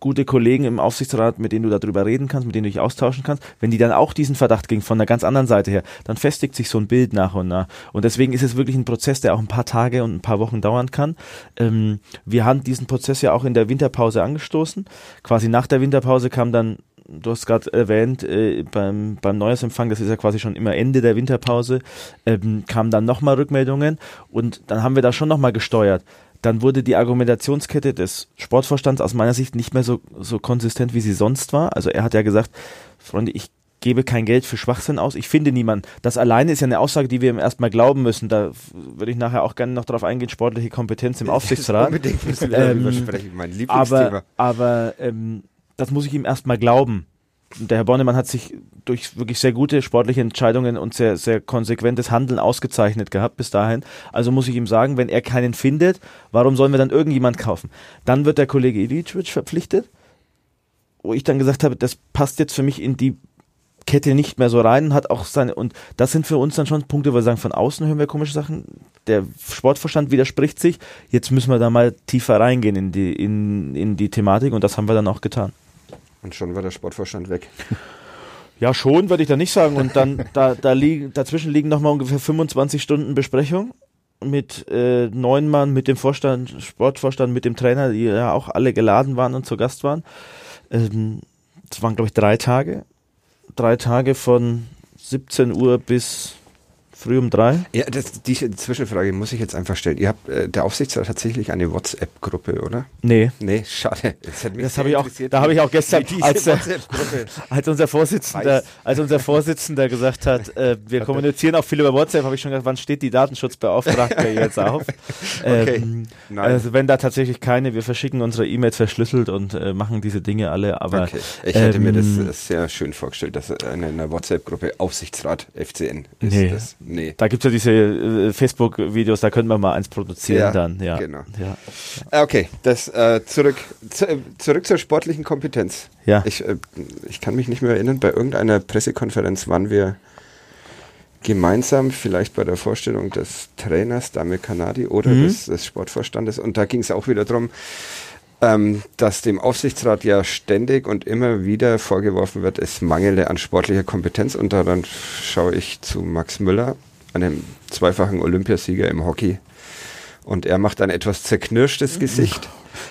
gute Kollegen im Aufsichtsrat, mit denen du darüber reden kannst, mit denen du dich austauschen kannst, wenn die dann auch diesen Verdacht ging von einer ganz anderen Seite her, dann festigt sich so ein Bild nach und nach. Und deswegen ist es wirklich ein Prozess, der auch ein paar Tage und ein paar Wochen dauern kann. Ähm, wir haben diesen Prozess ja auch in der Winterpause angestoßen. Quasi nach der Winterpause kam dann du hast gerade erwähnt, äh, beim, beim Neujahrsempfang, das ist ja quasi schon immer Ende der Winterpause, ähm, kamen dann nochmal Rückmeldungen und dann haben wir da schon nochmal gesteuert. Dann wurde die Argumentationskette des Sportvorstands aus meiner Sicht nicht mehr so, so konsistent, wie sie sonst war. Also er hat ja gesagt, Freunde, ich gebe kein Geld für Schwachsinn aus. Ich finde niemanden. Das alleine ist ja eine Aussage, die wir ihm erstmal glauben müssen. Da würde ich nachher auch gerne noch darauf eingehen, sportliche Kompetenz im Aufsichtsrat. Unbedingt müssen wir ähm, darüber sprechen, mein Lieblingsthema. Aber, aber ähm, das muss ich ihm erstmal glauben. Der Herr Bornemann hat sich durch wirklich sehr gute sportliche Entscheidungen und sehr, sehr konsequentes Handeln ausgezeichnet gehabt bis dahin. Also muss ich ihm sagen, wenn er keinen findet, warum sollen wir dann irgendjemand kaufen? Dann wird der Kollege Ilicic verpflichtet, wo ich dann gesagt habe, das passt jetzt für mich in die Kette nicht mehr so rein hat auch seine und das sind für uns dann schon Punkte, wo wir sagen, von außen hören wir komische Sachen. Der Sportverstand widerspricht sich. Jetzt müssen wir da mal tiefer reingehen in die in, in die Thematik und das haben wir dann auch getan. Und schon war der Sportvorstand weg. Ja, schon würde ich da nicht sagen. Und dann da, da liegen, dazwischen liegen nochmal ungefähr 25 Stunden Besprechung mit äh, neun Mann, mit dem Vorstand, Sportvorstand, mit dem Trainer, die ja auch alle geladen waren und zu Gast waren. Ähm, das waren, glaube ich, drei Tage. Drei Tage von 17 Uhr bis Früh um drei? Ja, das, diese Zwischenfrage muss ich jetzt einfach stellen. Ihr habt, äh, der Aufsichtsrat tatsächlich eine WhatsApp-Gruppe, oder? Nee. Nee, schade. Das, das habe ich auch, da habe ich auch gestern, als, als, unser Vorsitzender, als unser Vorsitzender gesagt hat, äh, wir kommunizieren auch viel über WhatsApp, habe ich schon gesagt, wann steht die Datenschutzbeauftragte jetzt auf? okay. Ähm, also wenn da tatsächlich keine, wir verschicken unsere E-Mails verschlüsselt und äh, machen diese Dinge alle, aber. Okay. Ich hätte ähm, mir das ähm, sehr schön vorgestellt, dass in einer WhatsApp-Gruppe Aufsichtsrat FCN ist. Nee. Das Nee. Da gibt es ja diese äh, Facebook-Videos, da könnten wir mal eins produzieren ja, dann. Ja, genau. Ja. Ah, okay, das äh, zurück, zu, zurück zur sportlichen Kompetenz. Ja. Ich, äh, ich kann mich nicht mehr erinnern, bei irgendeiner Pressekonferenz waren wir gemeinsam, vielleicht bei der Vorstellung des Trainers Dame Kanadi oder mhm. des, des Sportvorstandes. Und da ging es auch wieder darum, ähm, dass dem Aufsichtsrat ja ständig und immer wieder vorgeworfen wird, es mangele an sportlicher Kompetenz. Und daran schaue ich zu Max Müller, einem zweifachen Olympiasieger im Hockey. Und er macht ein etwas zerknirschtes Gesicht.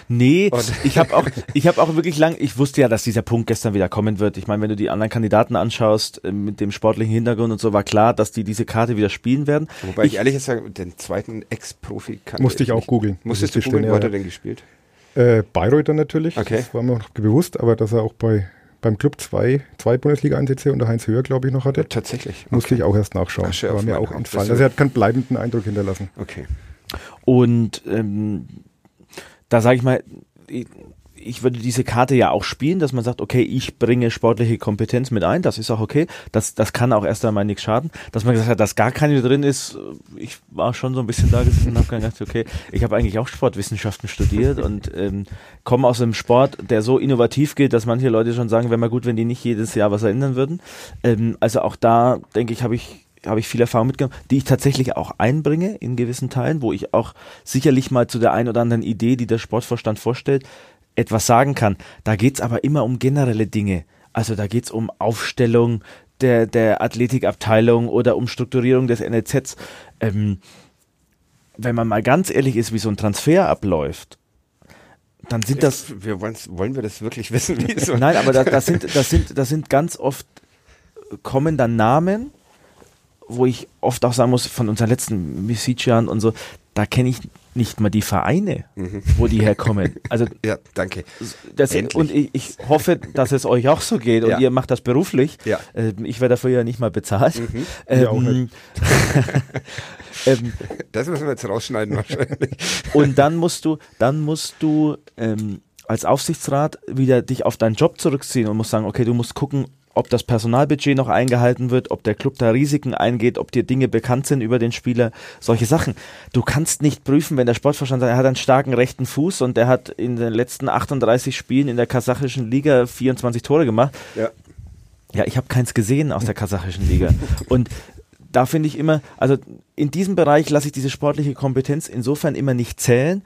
Nee, und ich habe auch, ich habe auch wirklich lang, ich wusste ja, dass dieser Punkt gestern wieder kommen wird. Ich meine, wenn du die anderen Kandidaten anschaust, äh, mit dem sportlichen Hintergrund und so, war klar, dass die diese Karte wieder spielen werden. Wobei ich, ich ehrlich gesagt, den zweiten Ex-Profi kann Musste ich auch googeln. Musstest du googeln, wo hat er denn gespielt? Äh, Bayreuther natürlich, okay. das war mir noch bewusst, aber dass er auch bei beim Club zwei, zwei Bundesliga-Einsätze unter Heinz Höher, glaube ich, noch hatte. Tatsächlich. Okay. Musste ich auch erst nachschauen. Asche war mir auch entfallen. Also er hat keinen bleibenden Eindruck hinterlassen. Okay. Und ähm, da sage ich mal, ich würde diese Karte ja auch spielen, dass man sagt, okay, ich bringe sportliche Kompetenz mit ein, das ist auch okay, das, das kann auch erst einmal nichts schaden. Dass man gesagt hat, dass gar keine drin ist, ich war schon so ein bisschen da gesessen und habe gedacht, okay, ich habe eigentlich auch Sportwissenschaften studiert und ähm, komme aus einem Sport, der so innovativ geht, dass manche Leute schon sagen, wäre mal gut, wenn die nicht jedes Jahr was ändern würden. Ähm, also auch da, denke ich, habe ich habe ich viel Erfahrung mitgenommen, die ich tatsächlich auch einbringe in gewissen Teilen, wo ich auch sicherlich mal zu der einen oder anderen Idee, die der Sportvorstand vorstellt, etwas sagen kann. Da geht's aber immer um generelle Dinge. Also da geht's um Aufstellung der, der Athletikabteilung oder um Strukturierung des NLZs. Ähm, wenn man mal ganz ehrlich ist, wie so ein Transfer abläuft, dann sind das. Wir wollen wir das wirklich wissen? Wie so? Nein, aber das, das, sind, das, sind, das sind ganz oft kommen dann Namen, wo ich oft auch sagen muss, von unseren letzten Messician und so, da kenne ich nicht mal die Vereine, wo die herkommen. Also Ja, danke. das, und ich, ich hoffe, dass es euch auch so geht und Ja. ihr macht das beruflich. Ja. Ähm, ich werde dafür ja nicht mal bezahlt. Auch Ähm, ähm, Das müssen wir jetzt rausschneiden wahrscheinlich. und dann musst du, dann musst du ähm, als Aufsichtsrat wieder dich auf deinen Job zurückziehen und musst sagen, okay, du musst gucken, ob das Personalbudget noch eingehalten wird, ob der Club da Risiken eingeht, ob dir Dinge bekannt sind über den Spieler, solche Sachen. Du kannst nicht prüfen, wenn der Sportverstand sagt, er hat einen starken rechten Fuß und der hat in den letzten 38 Spielen in der kasachischen Liga 24 Tore gemacht. Ja. Ja, ich habe keins gesehen aus der kasachischen Liga. Und da finde ich immer, also in diesem Bereich lasse ich diese sportliche Kompetenz insofern immer nicht zählen,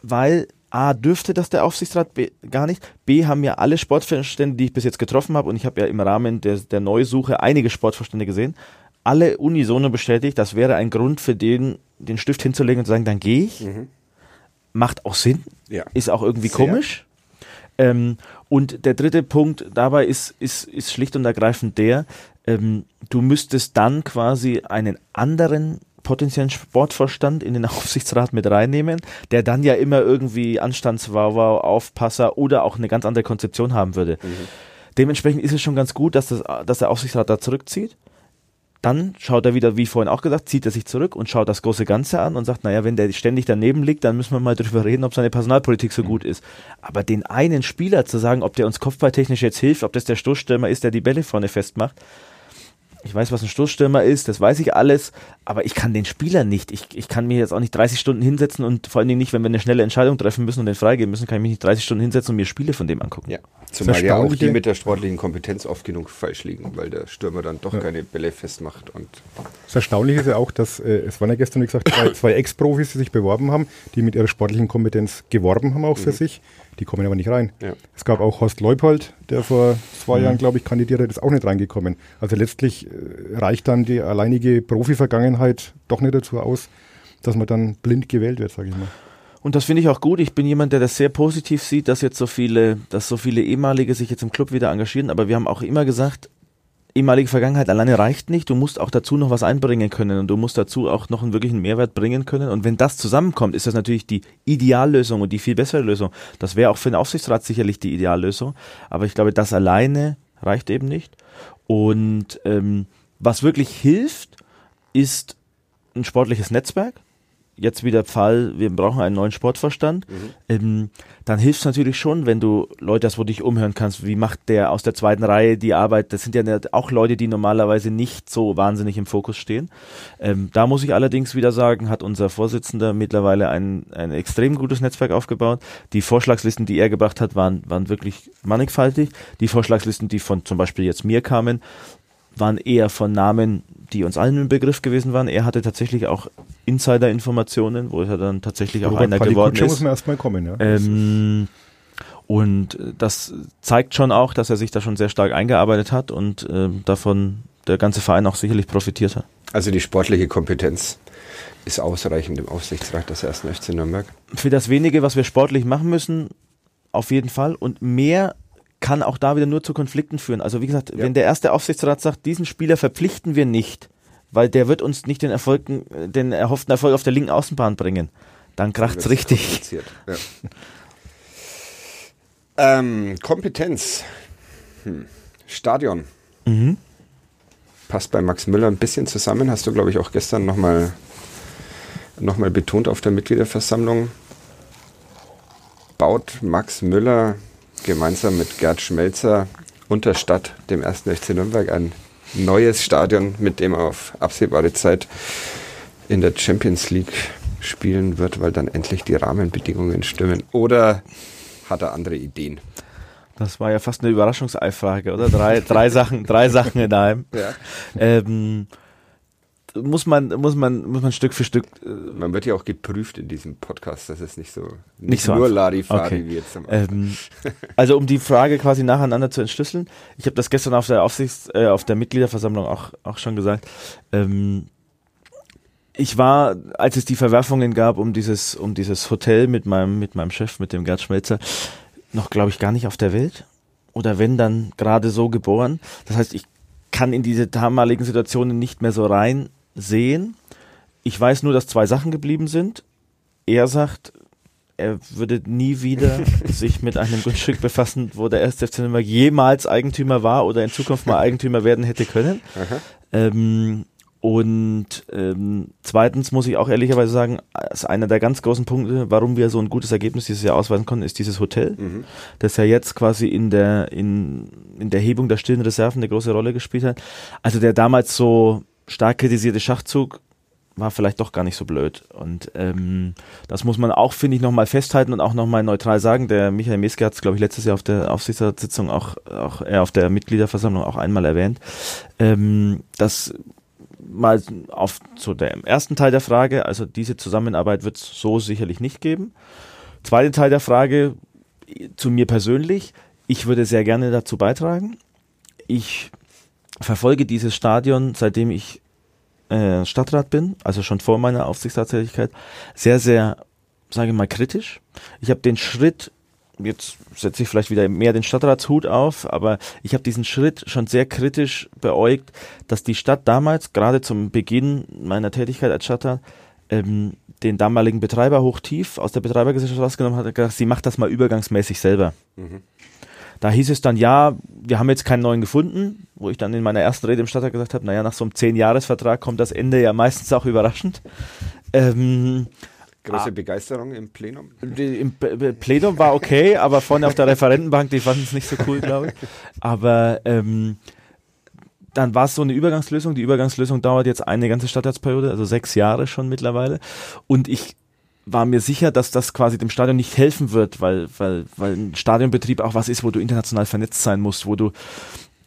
weil A, dürfte das der Aufsichtsrat B, gar nicht. B, haben ja alle Sportverstände, die ich bis jetzt getroffen habe, und ich habe ja im Rahmen der, der Neusuche einige Sportverstände gesehen, alle unisono bestätigt, das wäre ein Grund für den, den Stift hinzulegen und zu sagen, dann gehe ich. Macht auch Sinn, Ja. ist auch irgendwie Sehr. komisch. Ähm, und der dritte Punkt dabei ist, ist, ist schlicht und ergreifend der, ähm, du müsstest dann quasi einen anderen potenziellen Sportvorstand in den Aufsichtsrat mit reinnehmen, der dann ja immer irgendwie Anstandswauwau, Aufpasser oder auch eine ganz andere Konzeption haben würde. Dementsprechend ist es schon ganz gut, dass, das, dass der Aufsichtsrat da zurückzieht. Dann schaut er wieder, wie vorhin auch gesagt, zieht er sich zurück und schaut das große Ganze an und sagt, naja, wenn der ständig daneben liegt, dann müssen wir mal drüber reden, ob seine Personalpolitik so gut ist. Aber den einen Spieler zu sagen, ob der uns kopfballtechnisch jetzt hilft, ob das der Stoßstürmer ist, der die Bälle vorne festmacht, ich weiß, was ein Stoßstürmer ist, das weiß ich alles, aber ich kann den Spieler nicht. Ich, ich kann mir jetzt auch nicht 30 Stunden hinsetzen und vor allen Dingen nicht, wenn wir eine schnelle Entscheidung treffen müssen und den freigeben müssen, kann ich mich nicht 30 Stunden hinsetzen und mir Spiele von dem angucken. Ja. Zumal ja auch die mit der sportlichen Kompetenz oft genug falsch liegen, weil der Stürmer dann doch keine Bälle festmacht und Das Erstaunliche ist ja auch, dass äh, es waren ja gestern, wie gesagt, zwei, zwei Ex-Profis, die sich beworben haben, die mit ihrer sportlichen Kompetenz geworben haben auch für sich. Die kommen aber nicht rein. Ja. Es gab auch Horst Leupold, der vor zwei Jahren, glaube ich, kandidiert hat, ist auch nicht reingekommen. Also letztlich äh, reicht dann die alleinige Profi-Vergangenheit doch nicht dazu aus, dass man dann blind gewählt wird, sage ich mal. Und das finde ich auch gut. Ich bin jemand, der das sehr positiv sieht, dass jetzt so viele, dass so viele ehemalige sich jetzt im Club wieder engagieren. Aber wir haben auch immer gesagt, ehemalige Vergangenheit alleine reicht nicht. Du musst auch dazu noch was einbringen können und du musst dazu auch noch einen wirklichen Mehrwert bringen können. Und wenn das zusammenkommt, ist das natürlich die Ideallösung und die viel bessere Lösung. Das wäre auch für den Aufsichtsrat sicherlich die Ideallösung. Aber ich glaube, das alleine reicht eben nicht. Und ähm, was wirklich hilft, ist ein sportliches Netzwerk. Jetzt wieder Fall, wir brauchen einen neuen Sportverstand. Ähm, dann hilft es natürlich schon, wenn du Leute hast, wo du dich umhören kannst, wie macht der aus der zweiten Reihe die Arbeit. Das sind ja auch Leute, die normalerweise nicht so wahnsinnig im Fokus stehen. Ähm, da muss ich allerdings wieder sagen, hat unser Vorsitzender mittlerweile ein, ein extrem gutes Netzwerk aufgebaut. Die Vorschlagslisten, die er gebracht hat, waren, waren wirklich mannigfaltig. Die Vorschlagslisten, die von zum Beispiel jetzt mir kamen, waren eher von Namen, die uns allen im Begriff gewesen waren. Er hatte tatsächlich auch Insider-Informationen, wo er dann tatsächlich auch einer geworden Palikutscher muss ist. man erstmal kommen, ja. Ähm, und äh, das zeigt schon auch, dass er sich da schon sehr stark eingearbeitet hat und ähm, davon der ganze Verein auch sicherlich profitiert hat. also die sportliche Kompetenz ist ausreichend im Aufsichtsrat des ersten FC Nürnberg. Für das wenige, was wir sportlich machen müssen, auf jeden Fall. Und mehr kann auch da wieder nur zu Konflikten führen. Also wie gesagt, wenn der erste Aufsichtsrat sagt, diesen Spieler verpflichten wir nicht, weil der wird uns nicht den Erfolg, den erhofften Erfolg auf der linken Außenbahn bringen, dann kracht's Wird's richtig. Ja. ähm, Kompetenz. Hm. Stadion. Mhm. Passt bei Max Müller ein bisschen zusammen. Hast du, glaube ich, auch gestern nochmal noch mal betont auf der Mitgliederversammlung. Baut Max Müller gemeinsam mit Gerd Schmelzer unter Stadt, dem ersten FC Nürnberg, ein neues Stadion, mit dem er auf absehbare Zeit in der Champions League spielen wird, weil dann endlich die Rahmenbedingungen stimmen. Oder hat er andere Ideen? Das war ja fast eine Überraschungseifrage, oder? Drei, drei Sachen, drei Sachen in einem. Ja. Ähm, muss man, muss man, muss man Stück für Stück äh, Man wird ja auch geprüft in diesem Podcast, dass es nicht so nicht, Nicht so nur. Larifari Okay. wie jetzt am. Ähm, also um die Frage quasi nacheinander zu entschlüsseln, ich habe das gestern auf der Aufsichts, äh, auf der Mitgliederversammlung auch, auch schon gesagt. Ähm, ich war, als es die Verwerfungen gab um dieses, um dieses Hotel mit meinem, mit meinem Chef, mit dem Gerd Schmelzer, noch glaube ich gar nicht auf der Welt. Oder wenn dann gerade so geboren. Das heißt, ich kann in diese damaligen Situationen nicht mehr so rein sehen. Ich weiß nur, dass zwei Sachen geblieben sind. er sagt, er würde nie wieder sich mit einem Grundstück befassen, wo der erste FC Nürnberg jemals Eigentümer war oder in Zukunft mal Eigentümer werden hätte können. Ähm, und ähm, zweitens muss ich auch ehrlicherweise sagen, ist einer der ganz großen Punkte, warum wir so ein gutes Ergebnis dieses Jahr ausweisen konnten, ist dieses Hotel, Mhm. das ja jetzt quasi in der in, in der Hebung der stillen Reserven eine große Rolle gespielt hat. Also der damals so stark kritisierte Schachzug war vielleicht doch gar nicht so blöd. Und ähm, das muss man auch, finde ich, nochmal festhalten und auch nochmal neutral sagen. Der Michael Meske hat es, glaube ich, letztes Jahr auf der Aufsichtsratssitzung auch, auch äh, auf der Mitgliederversammlung auch einmal erwähnt, ähm, dass mal auf zu dem ersten Teil der Frage, also diese Zusammenarbeit wird es so sicherlich nicht geben. Zweiter Teil der Frage, zu mir persönlich, ich würde sehr gerne dazu beitragen. Ich verfolge dieses Stadion, seitdem ich äh, Stadtrat bin, also schon vor meiner Aufsichtsratstätigkeit, sehr, sehr, sage ich mal, kritisch. Ich habe den Schritt, jetzt setze ich vielleicht wieder mehr den Stadtratshut auf, aber ich habe diesen Schritt schon sehr kritisch beäugt, dass die Stadt damals, gerade zum Beginn meiner Tätigkeit als Stadtrat, ähm, den damaligen Betreiber hochtief aus der Betreibergesellschaft rausgenommen hat, und gesagt, sie macht das mal übergangsmäßig selber. Da hieß es dann, ja, wir haben jetzt keinen neuen gefunden, wo ich dann in meiner ersten Rede im Stadtrat gesagt habe, naja, nach so einem Zehn-Jahres-Vertrag kommt das Ende ja meistens auch überraschend. Ähm, Große Ah. Begeisterung im Plenum. die, Im P- Plenum war okay, aber vorne auf der Referentenbank, die fanden es nicht so cool, glaube ich. Aber ähm, dann war es so eine Übergangslösung. Die Übergangslösung dauert jetzt eine ganze Stadtratsperiode, also sechs Jahre schon mittlerweile. Und ich war mir sicher, dass das quasi dem Stadion nicht helfen wird, weil, weil, weil ein Stadionbetrieb auch was ist, wo du international vernetzt sein musst, wo du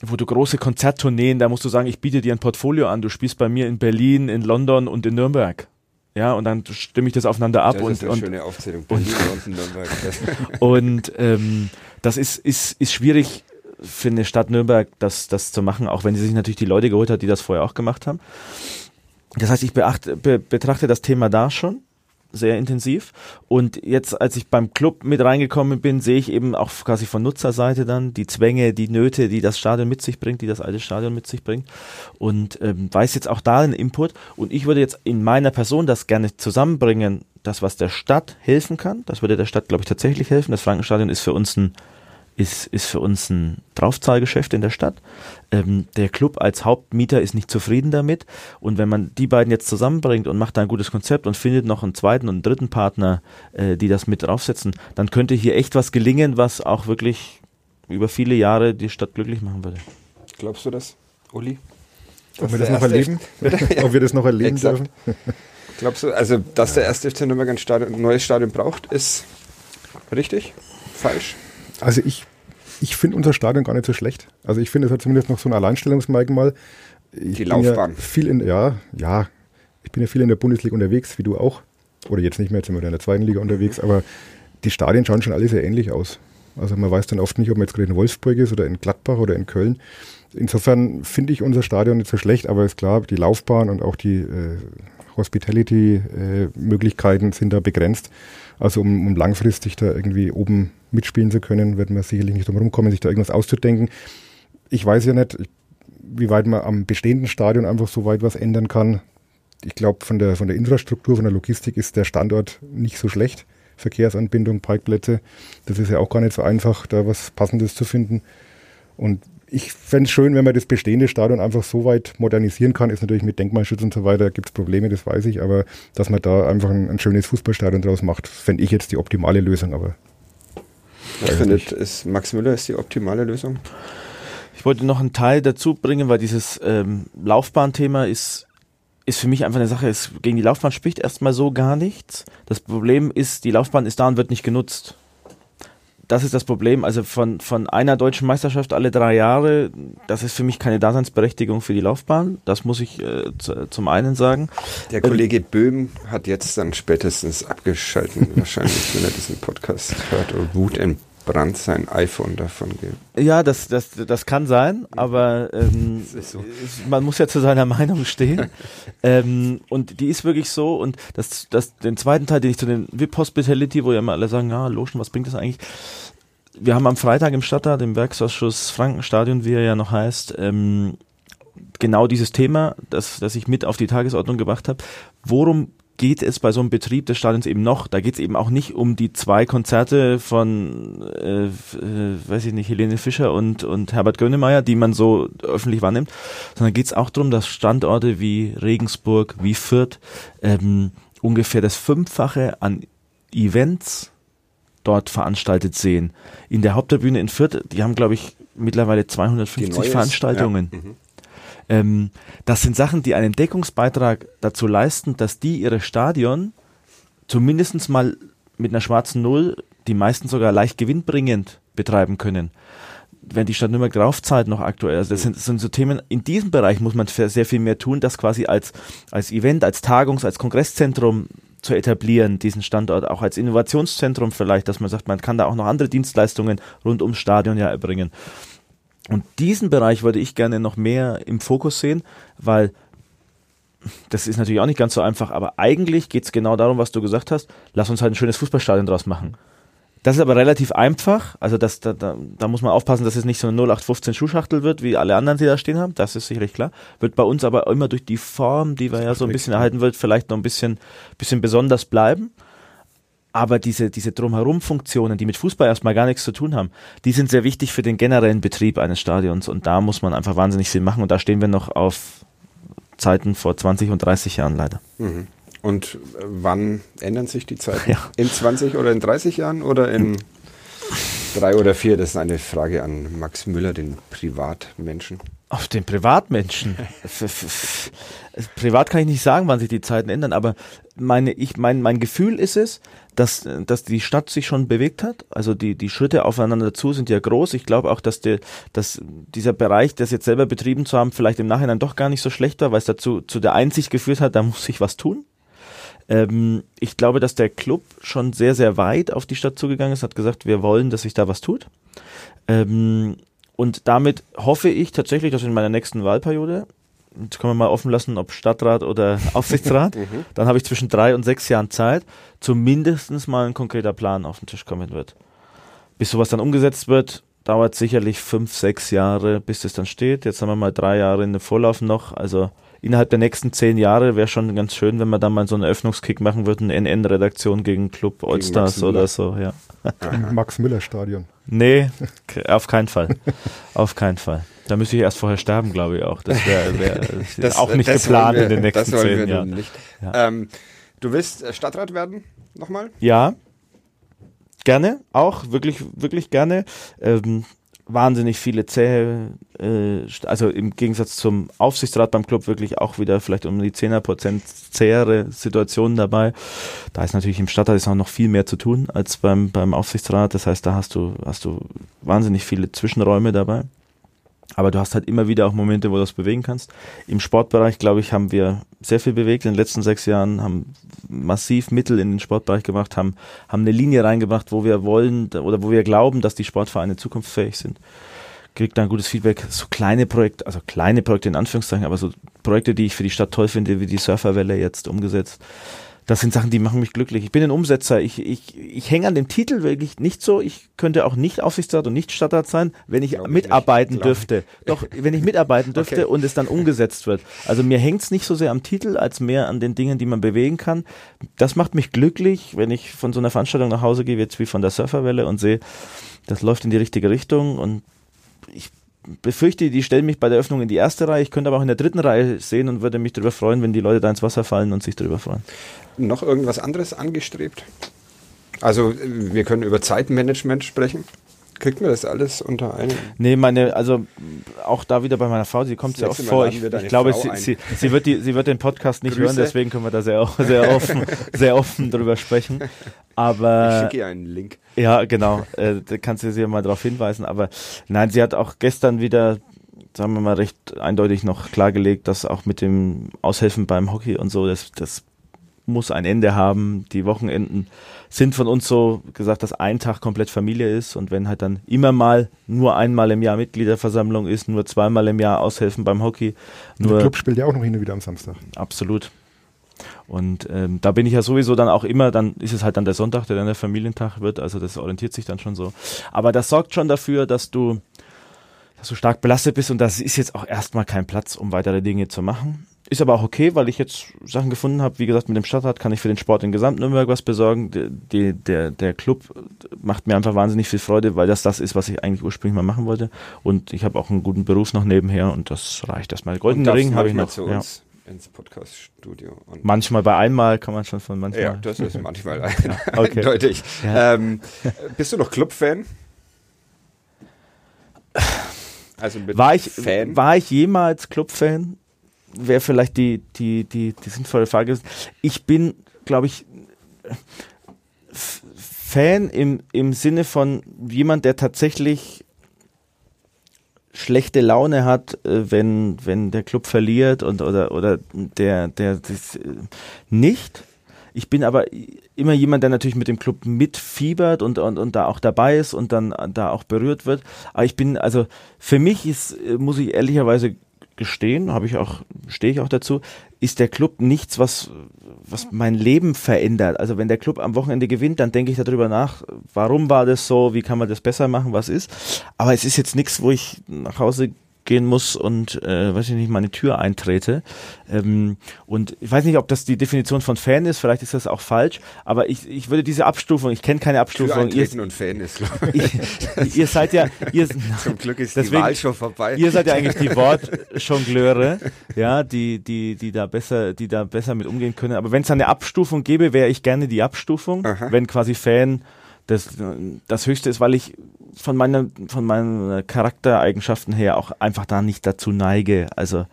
wo du große Konzerttourneen, da musst du sagen, ich biete dir ein Portfolio an, du spielst bei mir in Berlin, in London und in Nürnberg. Ja, und dann stimme ich das aufeinander ab Das und, ist eine und schöne Aufzählung. Berlin, London, Nürnberg. Das- und ähm, das ist, ist, ist schwierig für eine Stadt Nürnberg, das, das zu machen, auch wenn sie sich natürlich die Leute geholt hat, die das vorher auch gemacht haben. Das heißt, ich beachte, be, betrachte das Thema da schon sehr intensiv. Und jetzt, als ich beim Club mit reingekommen bin, sehe ich eben auch quasi von Nutzerseite dann die Zwänge, die Nöte, die das Stadion mit sich bringt, die das alte Stadion mit sich bringt. Und ähm, weiß jetzt auch da einen Input. Und ich würde jetzt in meiner Person das gerne zusammenbringen, das, was der Stadt helfen kann. Das würde der Stadt, glaube ich, tatsächlich helfen. Das Frankenstadion ist für uns ein ist, ist für uns ein Draufzahlgeschäft in der Stadt. Ähm, der Club als Hauptmieter ist nicht zufrieden damit. Und wenn man die beiden jetzt zusammenbringt und macht da ein gutes Konzept und findet noch einen zweiten und einen dritten Partner, äh, die das mit draufsetzen, dann könnte hier echt was gelingen, was auch wirklich über viele Jahre die Stadt glücklich machen würde. Glaubst du das, Uli? Ob wir das noch erleben? Ob wir das noch erleben dürfen? Glaubst du, also, dass der erste FC Nürnberg ein, Stadion, ein neues Stadion braucht, ist richtig? Falsch? Also ich, ich finde unser Stadion gar nicht so schlecht. Also ich finde, es hat zumindest noch so ein Alleinstellungsmerkmal. Ich Die Laufbahn. Ja viel in, ja, ja, ich bin ja viel in der Bundesliga unterwegs, wie du auch. Oder jetzt nicht mehr, jetzt sind wir in der zweiten Liga unterwegs, aber die Stadien schauen schon alle sehr ähnlich aus. Also man weiß dann oft nicht, ob man jetzt gerade in Wolfsburg ist oder in Gladbach oder in Köln. Insofern finde ich unser Stadion nicht so schlecht, aber ist klar, die Laufbahn und auch die äh, Hospitality-Möglichkeiten sind da begrenzt. Also um, um langfristig da irgendwie oben mitspielen zu können, wird man sicherlich nicht drum rumkommen, sich da irgendwas auszudenken. Ich weiß ja nicht, wie weit man am bestehenden Stadion einfach so weit was ändern kann. Ich glaube, von der, von der Infrastruktur, von der Logistik ist der Standort nicht so schlecht. Verkehrsanbindung, Parkplätze, das ist ja auch gar nicht so einfach, da was Passendes zu finden. Und ich fände es schön, wenn man das bestehende Stadion einfach so weit modernisieren kann. Ist natürlich mit Denkmalschutz und so weiter, gibt es Probleme, das weiß ich, aber dass man da einfach ein, ein schönes Fußballstadion draus macht, fände ich jetzt die optimale Lösung. Aber Was findet ist Max Müller ist die optimale Lösung? Ich wollte noch einen Teil dazu bringen, weil dieses ähm, Laufbahnthema ist, ist für mich einfach eine Sache, es, gegen die Laufbahn spricht erstmal so gar nichts. Das Problem ist, die Laufbahn ist da und wird nicht genutzt. Das ist das Problem. Also von, von einer deutschen Meisterschaft alle drei Jahre, das ist für mich keine Daseinsberechtigung für die Laufbahn. Das muss ich äh, zu, zum einen sagen. Der Kollege Böhm hat jetzt dann spätestens abgeschalten, wahrscheinlich, wenn er diesen Podcast hört und Wut entbrannt sein iPhone davon geht. Ja, das, das, das kann sein, aber ähm, so. man muss ja zu seiner Meinung stehen. ähm, und die ist wirklich so. Und das, das, den zweiten Teil, den ich zu den VIP Hospitality, wo ja immer alle sagen, ja, Lotion, was bringt das eigentlich? Wir haben am Freitag im Stadtrat, im Werksausschuss Frankenstadion, wie er ja noch heißt, ähm, genau dieses Thema, das, das ich mit auf die Tagesordnung gebracht habe. Worum geht es bei so einem Betrieb des Stadions eben noch. Da geht es eben auch nicht um die zwei Konzerte von, äh, äh, weiß ich nicht, Helene Fischer und, und Herbert Gönemeyer, die man so öffentlich wahrnimmt, sondern geht es auch darum, dass Standorte wie Regensburg, wie Fürth ähm, ungefähr das Fünffache an Events dort veranstaltet sehen. In der Haupttribüne in Fürth, die haben, glaube ich, mittlerweile 250 Veranstaltungen. Ja. Mhm. Ähm, das sind Sachen, die einen Deckungsbeitrag dazu leisten, dass die ihre Stadion zumindest mal mit einer schwarzen Null, die meisten sogar leicht gewinnbringend betreiben können. Wenn die Stadt Nürnberg draufzahlt noch aktuell, also das sind, sind so Themen, in diesem Bereich muss man sehr viel mehr tun, das quasi als, als Event, als Tagungs-, als Kongresszentrum zu etablieren, diesen Standort auch als Innovationszentrum vielleicht, dass man sagt, man kann da auch noch andere Dienstleistungen rund ums Stadion ja erbringen. Und diesen Bereich würde ich gerne noch mehr im Fokus sehen, weil das ist natürlich auch nicht ganz so einfach, aber eigentlich geht es genau darum, was du gesagt hast, lass uns halt ein schönes Fußballstadion draus machen. Das ist aber relativ einfach, also das, da, da, da muss man aufpassen, dass es nicht so eine 0815 Schuhschachtel wird, wie alle anderen, die da stehen haben, das ist sicherlich klar. Wird bei uns aber immer durch die Form, die wir ja so ein bisschen erhalten wird, vielleicht noch ein bisschen, bisschen besonders bleiben. Aber diese, diese Drumherum-Funktionen, die mit Fußball erstmal gar nichts zu tun haben, die sind sehr wichtig für den generellen Betrieb eines Stadions. Und da muss man einfach wahnsinnig viel machen. Und da stehen wir noch auf Zeiten vor 20 und 30 Jahren leider. Mhm. Und wann ändern sich die Zeiten? Ja. In 20 oder in 30 Jahren oder in drei oder vier? Das ist eine Frage an Max Müller, den Privatmenschen. Auf den Privatmenschen. Privat kann ich nicht sagen, wann sich die Zeiten ändern, aber meine, ich, mein, mein Gefühl ist es, dass, dass die Stadt sich schon bewegt hat. Also die, die Schritte aufeinander zu sind ja groß. Ich glaube auch, dass, der, dass dieser Bereich, das jetzt selber betrieben zu haben, vielleicht im Nachhinein doch gar nicht so schlecht war, weil es dazu zu der Einsicht geführt hat, da muss sich was tun. Ähm, ich glaube, dass der Club schon sehr, sehr weit auf die Stadt zugegangen ist, hat gesagt, wir wollen, dass sich da was tut. Ähm, und damit hoffe ich tatsächlich, dass in meiner nächsten Wahlperiode jetzt können wir mal offen lassen, ob Stadtrat oder Aufsichtsrat, mhm. dann habe ich zwischen drei und sechs Jahren Zeit, zumindest mal ein konkreter Plan auf den Tisch kommen wird. Bis sowas dann umgesetzt wird, dauert sicherlich fünf, sechs Jahre, bis es dann steht. Jetzt haben wir mal drei Jahre in der Vorlauf noch, also innerhalb der nächsten zehn Jahre wäre schon ganz schön, wenn wir dann mal so einen Öffnungskick machen würden, eine NN-Redaktion gegen Club Allstars oder so, ja. Im Max-Müller-Stadion. Nee, auf keinen Fall. auf keinen Fall. Da müsste ich erst vorher sterben, glaube ich auch. Das wäre wär, wär auch nicht geplant wir, in den nächsten zehn Jahren. Ja. Ähm, du willst äh, Stadtrat werden? Nochmal? Ja. Gerne, auch wirklich, wirklich gerne. Ähm, wahnsinnig viele zähe, äh, also im Gegensatz zum Aufsichtsrat beim Club wirklich auch wieder vielleicht um die 10er Prozent zähere Situationen dabei. Da ist natürlich im Stadtrat ist auch noch viel mehr zu tun als beim, beim Aufsichtsrat. Das heißt, da hast du, hast du wahnsinnig viele Zwischenräume dabei. Aber du hast halt immer wieder auch Momente, wo du das bewegen kannst. Im Sportbereich, glaube ich, haben wir sehr viel bewegt in den letzten sechs Jahren, haben massiv Mittel in den Sportbereich gemacht, haben, haben eine Linie reingebracht, wo wir wollen oder wo wir glauben, dass die Sportvereine zukunftsfähig sind. Kriegt da ein gutes Feedback. So kleine Projekte, also kleine Projekte in Anführungszeichen, aber so Projekte, die ich für die Stadt toll finde, wie die Surferwelle jetzt umgesetzt das sind Sachen, die machen mich glücklich. Ich bin ein Umsetzer. Ich, ich, ich hänge an dem Titel wirklich nicht so. Ich könnte auch nicht Aufsichtsrat und nicht Stadtrat sein, wenn ich Glaube mitarbeiten ich dürfte. Doch, wenn ich mitarbeiten dürfte okay. und es dann umgesetzt wird. Also mir hängt es nicht so sehr am Titel, als mehr an den Dingen, die man bewegen kann. Das macht mich glücklich, wenn ich von so einer Veranstaltung nach Hause gehe, jetzt wie von der Surferwelle und sehe, das läuft in die richtige Richtung und ich befürchte, die stellen mich bei der Öffnung in die erste Reihe. Ich könnte aber auch in der dritten Reihe sehen und würde mich darüber freuen, wenn die Leute da ins Wasser fallen und sich darüber freuen. Noch irgendwas anderes angestrebt? Also wir können über Zeitmanagement sprechen. Kriegt man das alles unter einen? Nee, meine, also auch da wieder bei meiner Frau, sie kommt sehr oft vor. Ich, ich glaube, sie, sie, sie, wird die, sie wird den Podcast nicht Grüße. hören, deswegen können wir da sehr, sehr offen, sehr offen drüber sprechen. Aber. Ich schicke ihr einen Link. Ja, genau. Äh, da kannst du sie ja mal darauf hinweisen. Aber nein, sie hat auch gestern wieder, sagen wir mal, recht eindeutig noch klargelegt, dass auch mit dem Aushelfen beim Hockey und so, das, das muss ein Ende haben. Die Wochenenden sind von uns so gesagt, dass ein Tag komplett Familie ist und wenn halt dann immer mal nur einmal im Jahr Mitgliederversammlung ist, nur zweimal im Jahr aushelfen beim Hockey. Nur der Club spielt ja auch noch hin und wieder am Samstag. Absolut. Und ähm, da bin ich ja sowieso dann auch immer, dann ist es halt dann der Sonntag, der dann der Familientag wird, also das orientiert sich dann schon so. Aber das sorgt schon dafür, dass du, dass du stark belastet bist und das ist jetzt auch erstmal kein Platz, um weitere Dinge zu machen Ist aber auch okay, weil ich jetzt Sachen gefunden habe. Wie gesagt, mit dem Stadtrat kann ich für den Sport in Gesamt-Nürnberg was besorgen. Die, der, der Club macht mir einfach wahnsinnig viel Freude, weil das das ist, was ich eigentlich ursprünglich mal machen wollte. Und ich habe auch einen guten Beruf noch nebenher und das reicht erstmal. Goldenen Ring habe ich noch. Zu uns ja. ins Podcast-Studio. Manchmal bei einmal kann man schon von manchmal. Ja, das ist manchmal ja, okay. eindeutig. Ja. Ähm, bist du noch Club-Fan? Also war ich, Fan? War ich jemals Club-Fan? Wäre vielleicht die, die, die, die sinnvolle Frage. Ich bin, glaube ich, Fan im, im Sinne von jemand, der tatsächlich schlechte Laune hat, äh, wenn, wenn der Club verliert und oder, oder der, der das, äh, nicht. Ich bin aber immer jemand, der natürlich mit dem Club mitfiebert und, und, und da auch dabei ist und dann da auch berührt wird. Aber ich bin, also für mich ist, äh, muss ich ehrlicherweise gestehen, habe ich auch, stehe ich auch dazu, ist der Club nichts, was, was mein Leben verändert. Also wenn der Club am Wochenende gewinnt, dann denke ich darüber nach, warum war das so, wie kann man das besser machen, was ist. Aber es ist jetzt nichts, wo ich nach Hause gehen muss und, äh, weiß ich nicht, meine Tür eintrete. Ähm, und ich weiß nicht, ob das die Definition von Fan ist, vielleicht ist das auch falsch, aber ich, ich würde diese Abstufung, ich kenne keine Abstufung. Tür ihr, und Fan ist, ich. ihr seid ja, ihr, zum Glück ist deswegen, die Wahl schon vorbei. Ihr seid ja eigentlich die Wortjongleure, ja, die, die, die da besser, die da besser mit umgehen können. Aber wenn es eine Abstufung gäbe, wäre ich gerne die Abstufung, Aha. wenn quasi Fan das, das Höchste ist, weil ich von meinen, von meinen Charaktereigenschaften her auch einfach da nicht dazu neige. Also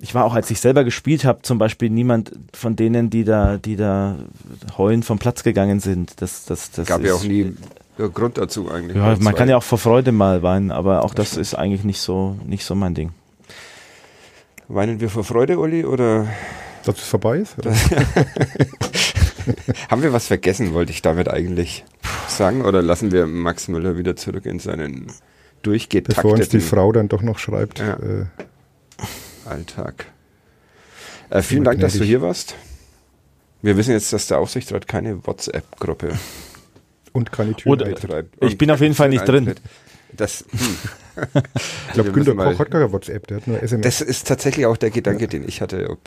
ich war auch, als ich selber gespielt habe, zum Beispiel niemand von denen, die da, die da heulend vom Platz gegangen sind. Das, das, das gab ist, ja auch nie Grund dazu eigentlich. Ja, man kann ja auch vor Freude mal weinen, aber auch das, das ist eigentlich nicht so, nicht so mein Ding. Weinen wir vor Freude, Uli, oder? Dass es vorbei ist? Haben wir was vergessen, wollte ich damit eigentlich sagen? Oder lassen wir Max Müller wieder zurück in seinen durchgetakteten... Bevor uns die Frau dann doch noch schreibt. Ja. Äh, Alltag. Äh, vielen Dank, dass du hier warst. Wir wissen jetzt, dass der Aufsichtsrat keine WhatsApp-Gruppe und keine Türen betreibt. Ich bin auf jeden Fall nicht drin. Das, hm. ich glaube, Günter Koch hat gar keine WhatsApp, der hat nur SMS. Das ist tatsächlich auch der Gedanke, ja. den ich hatte, ob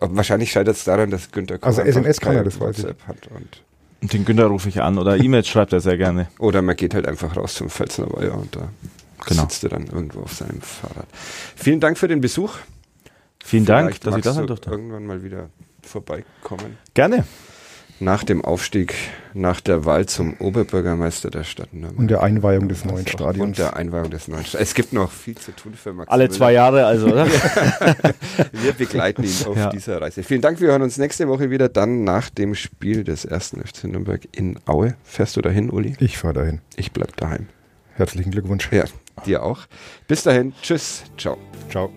wahrscheinlich scheitert es daran, dass Günther Koch Also SMS kann er, das weiß ich. Hat und den Günther rufe ich an oder E-Mails schreibt er sehr gerne. Oder man geht halt einfach raus zum Pfälzner Weiher und da genau. sitzt er dann irgendwo auf seinem Fahrrad. Vielen Dank für den Besuch. Vielen Vielleicht Dank, dass ich da sein durfte. Irgendwann mal wieder vorbeikommen. Gerne nach dem Aufstieg, nach der Wahl zum Oberbürgermeister der Stadt Nürnberg. Und der Einweihung des neuen Stadions. Und der Einweihung des neuen Stadions. Es gibt noch viel zu tun für Max. Alle Müller. zwei Jahre also, oder? wir begleiten ihn auf ja. dieser Reise. Vielen Dank, wir hören uns nächste Woche wieder, dann nach dem Spiel des ersten FC Nürnberg in Aue. Fährst du dahin, Uli? Ich fahre dahin. Ich bleib daheim. Herzlichen Glückwunsch. Ja, dir auch. Bis dahin. Tschüss. Ciao. Ciao.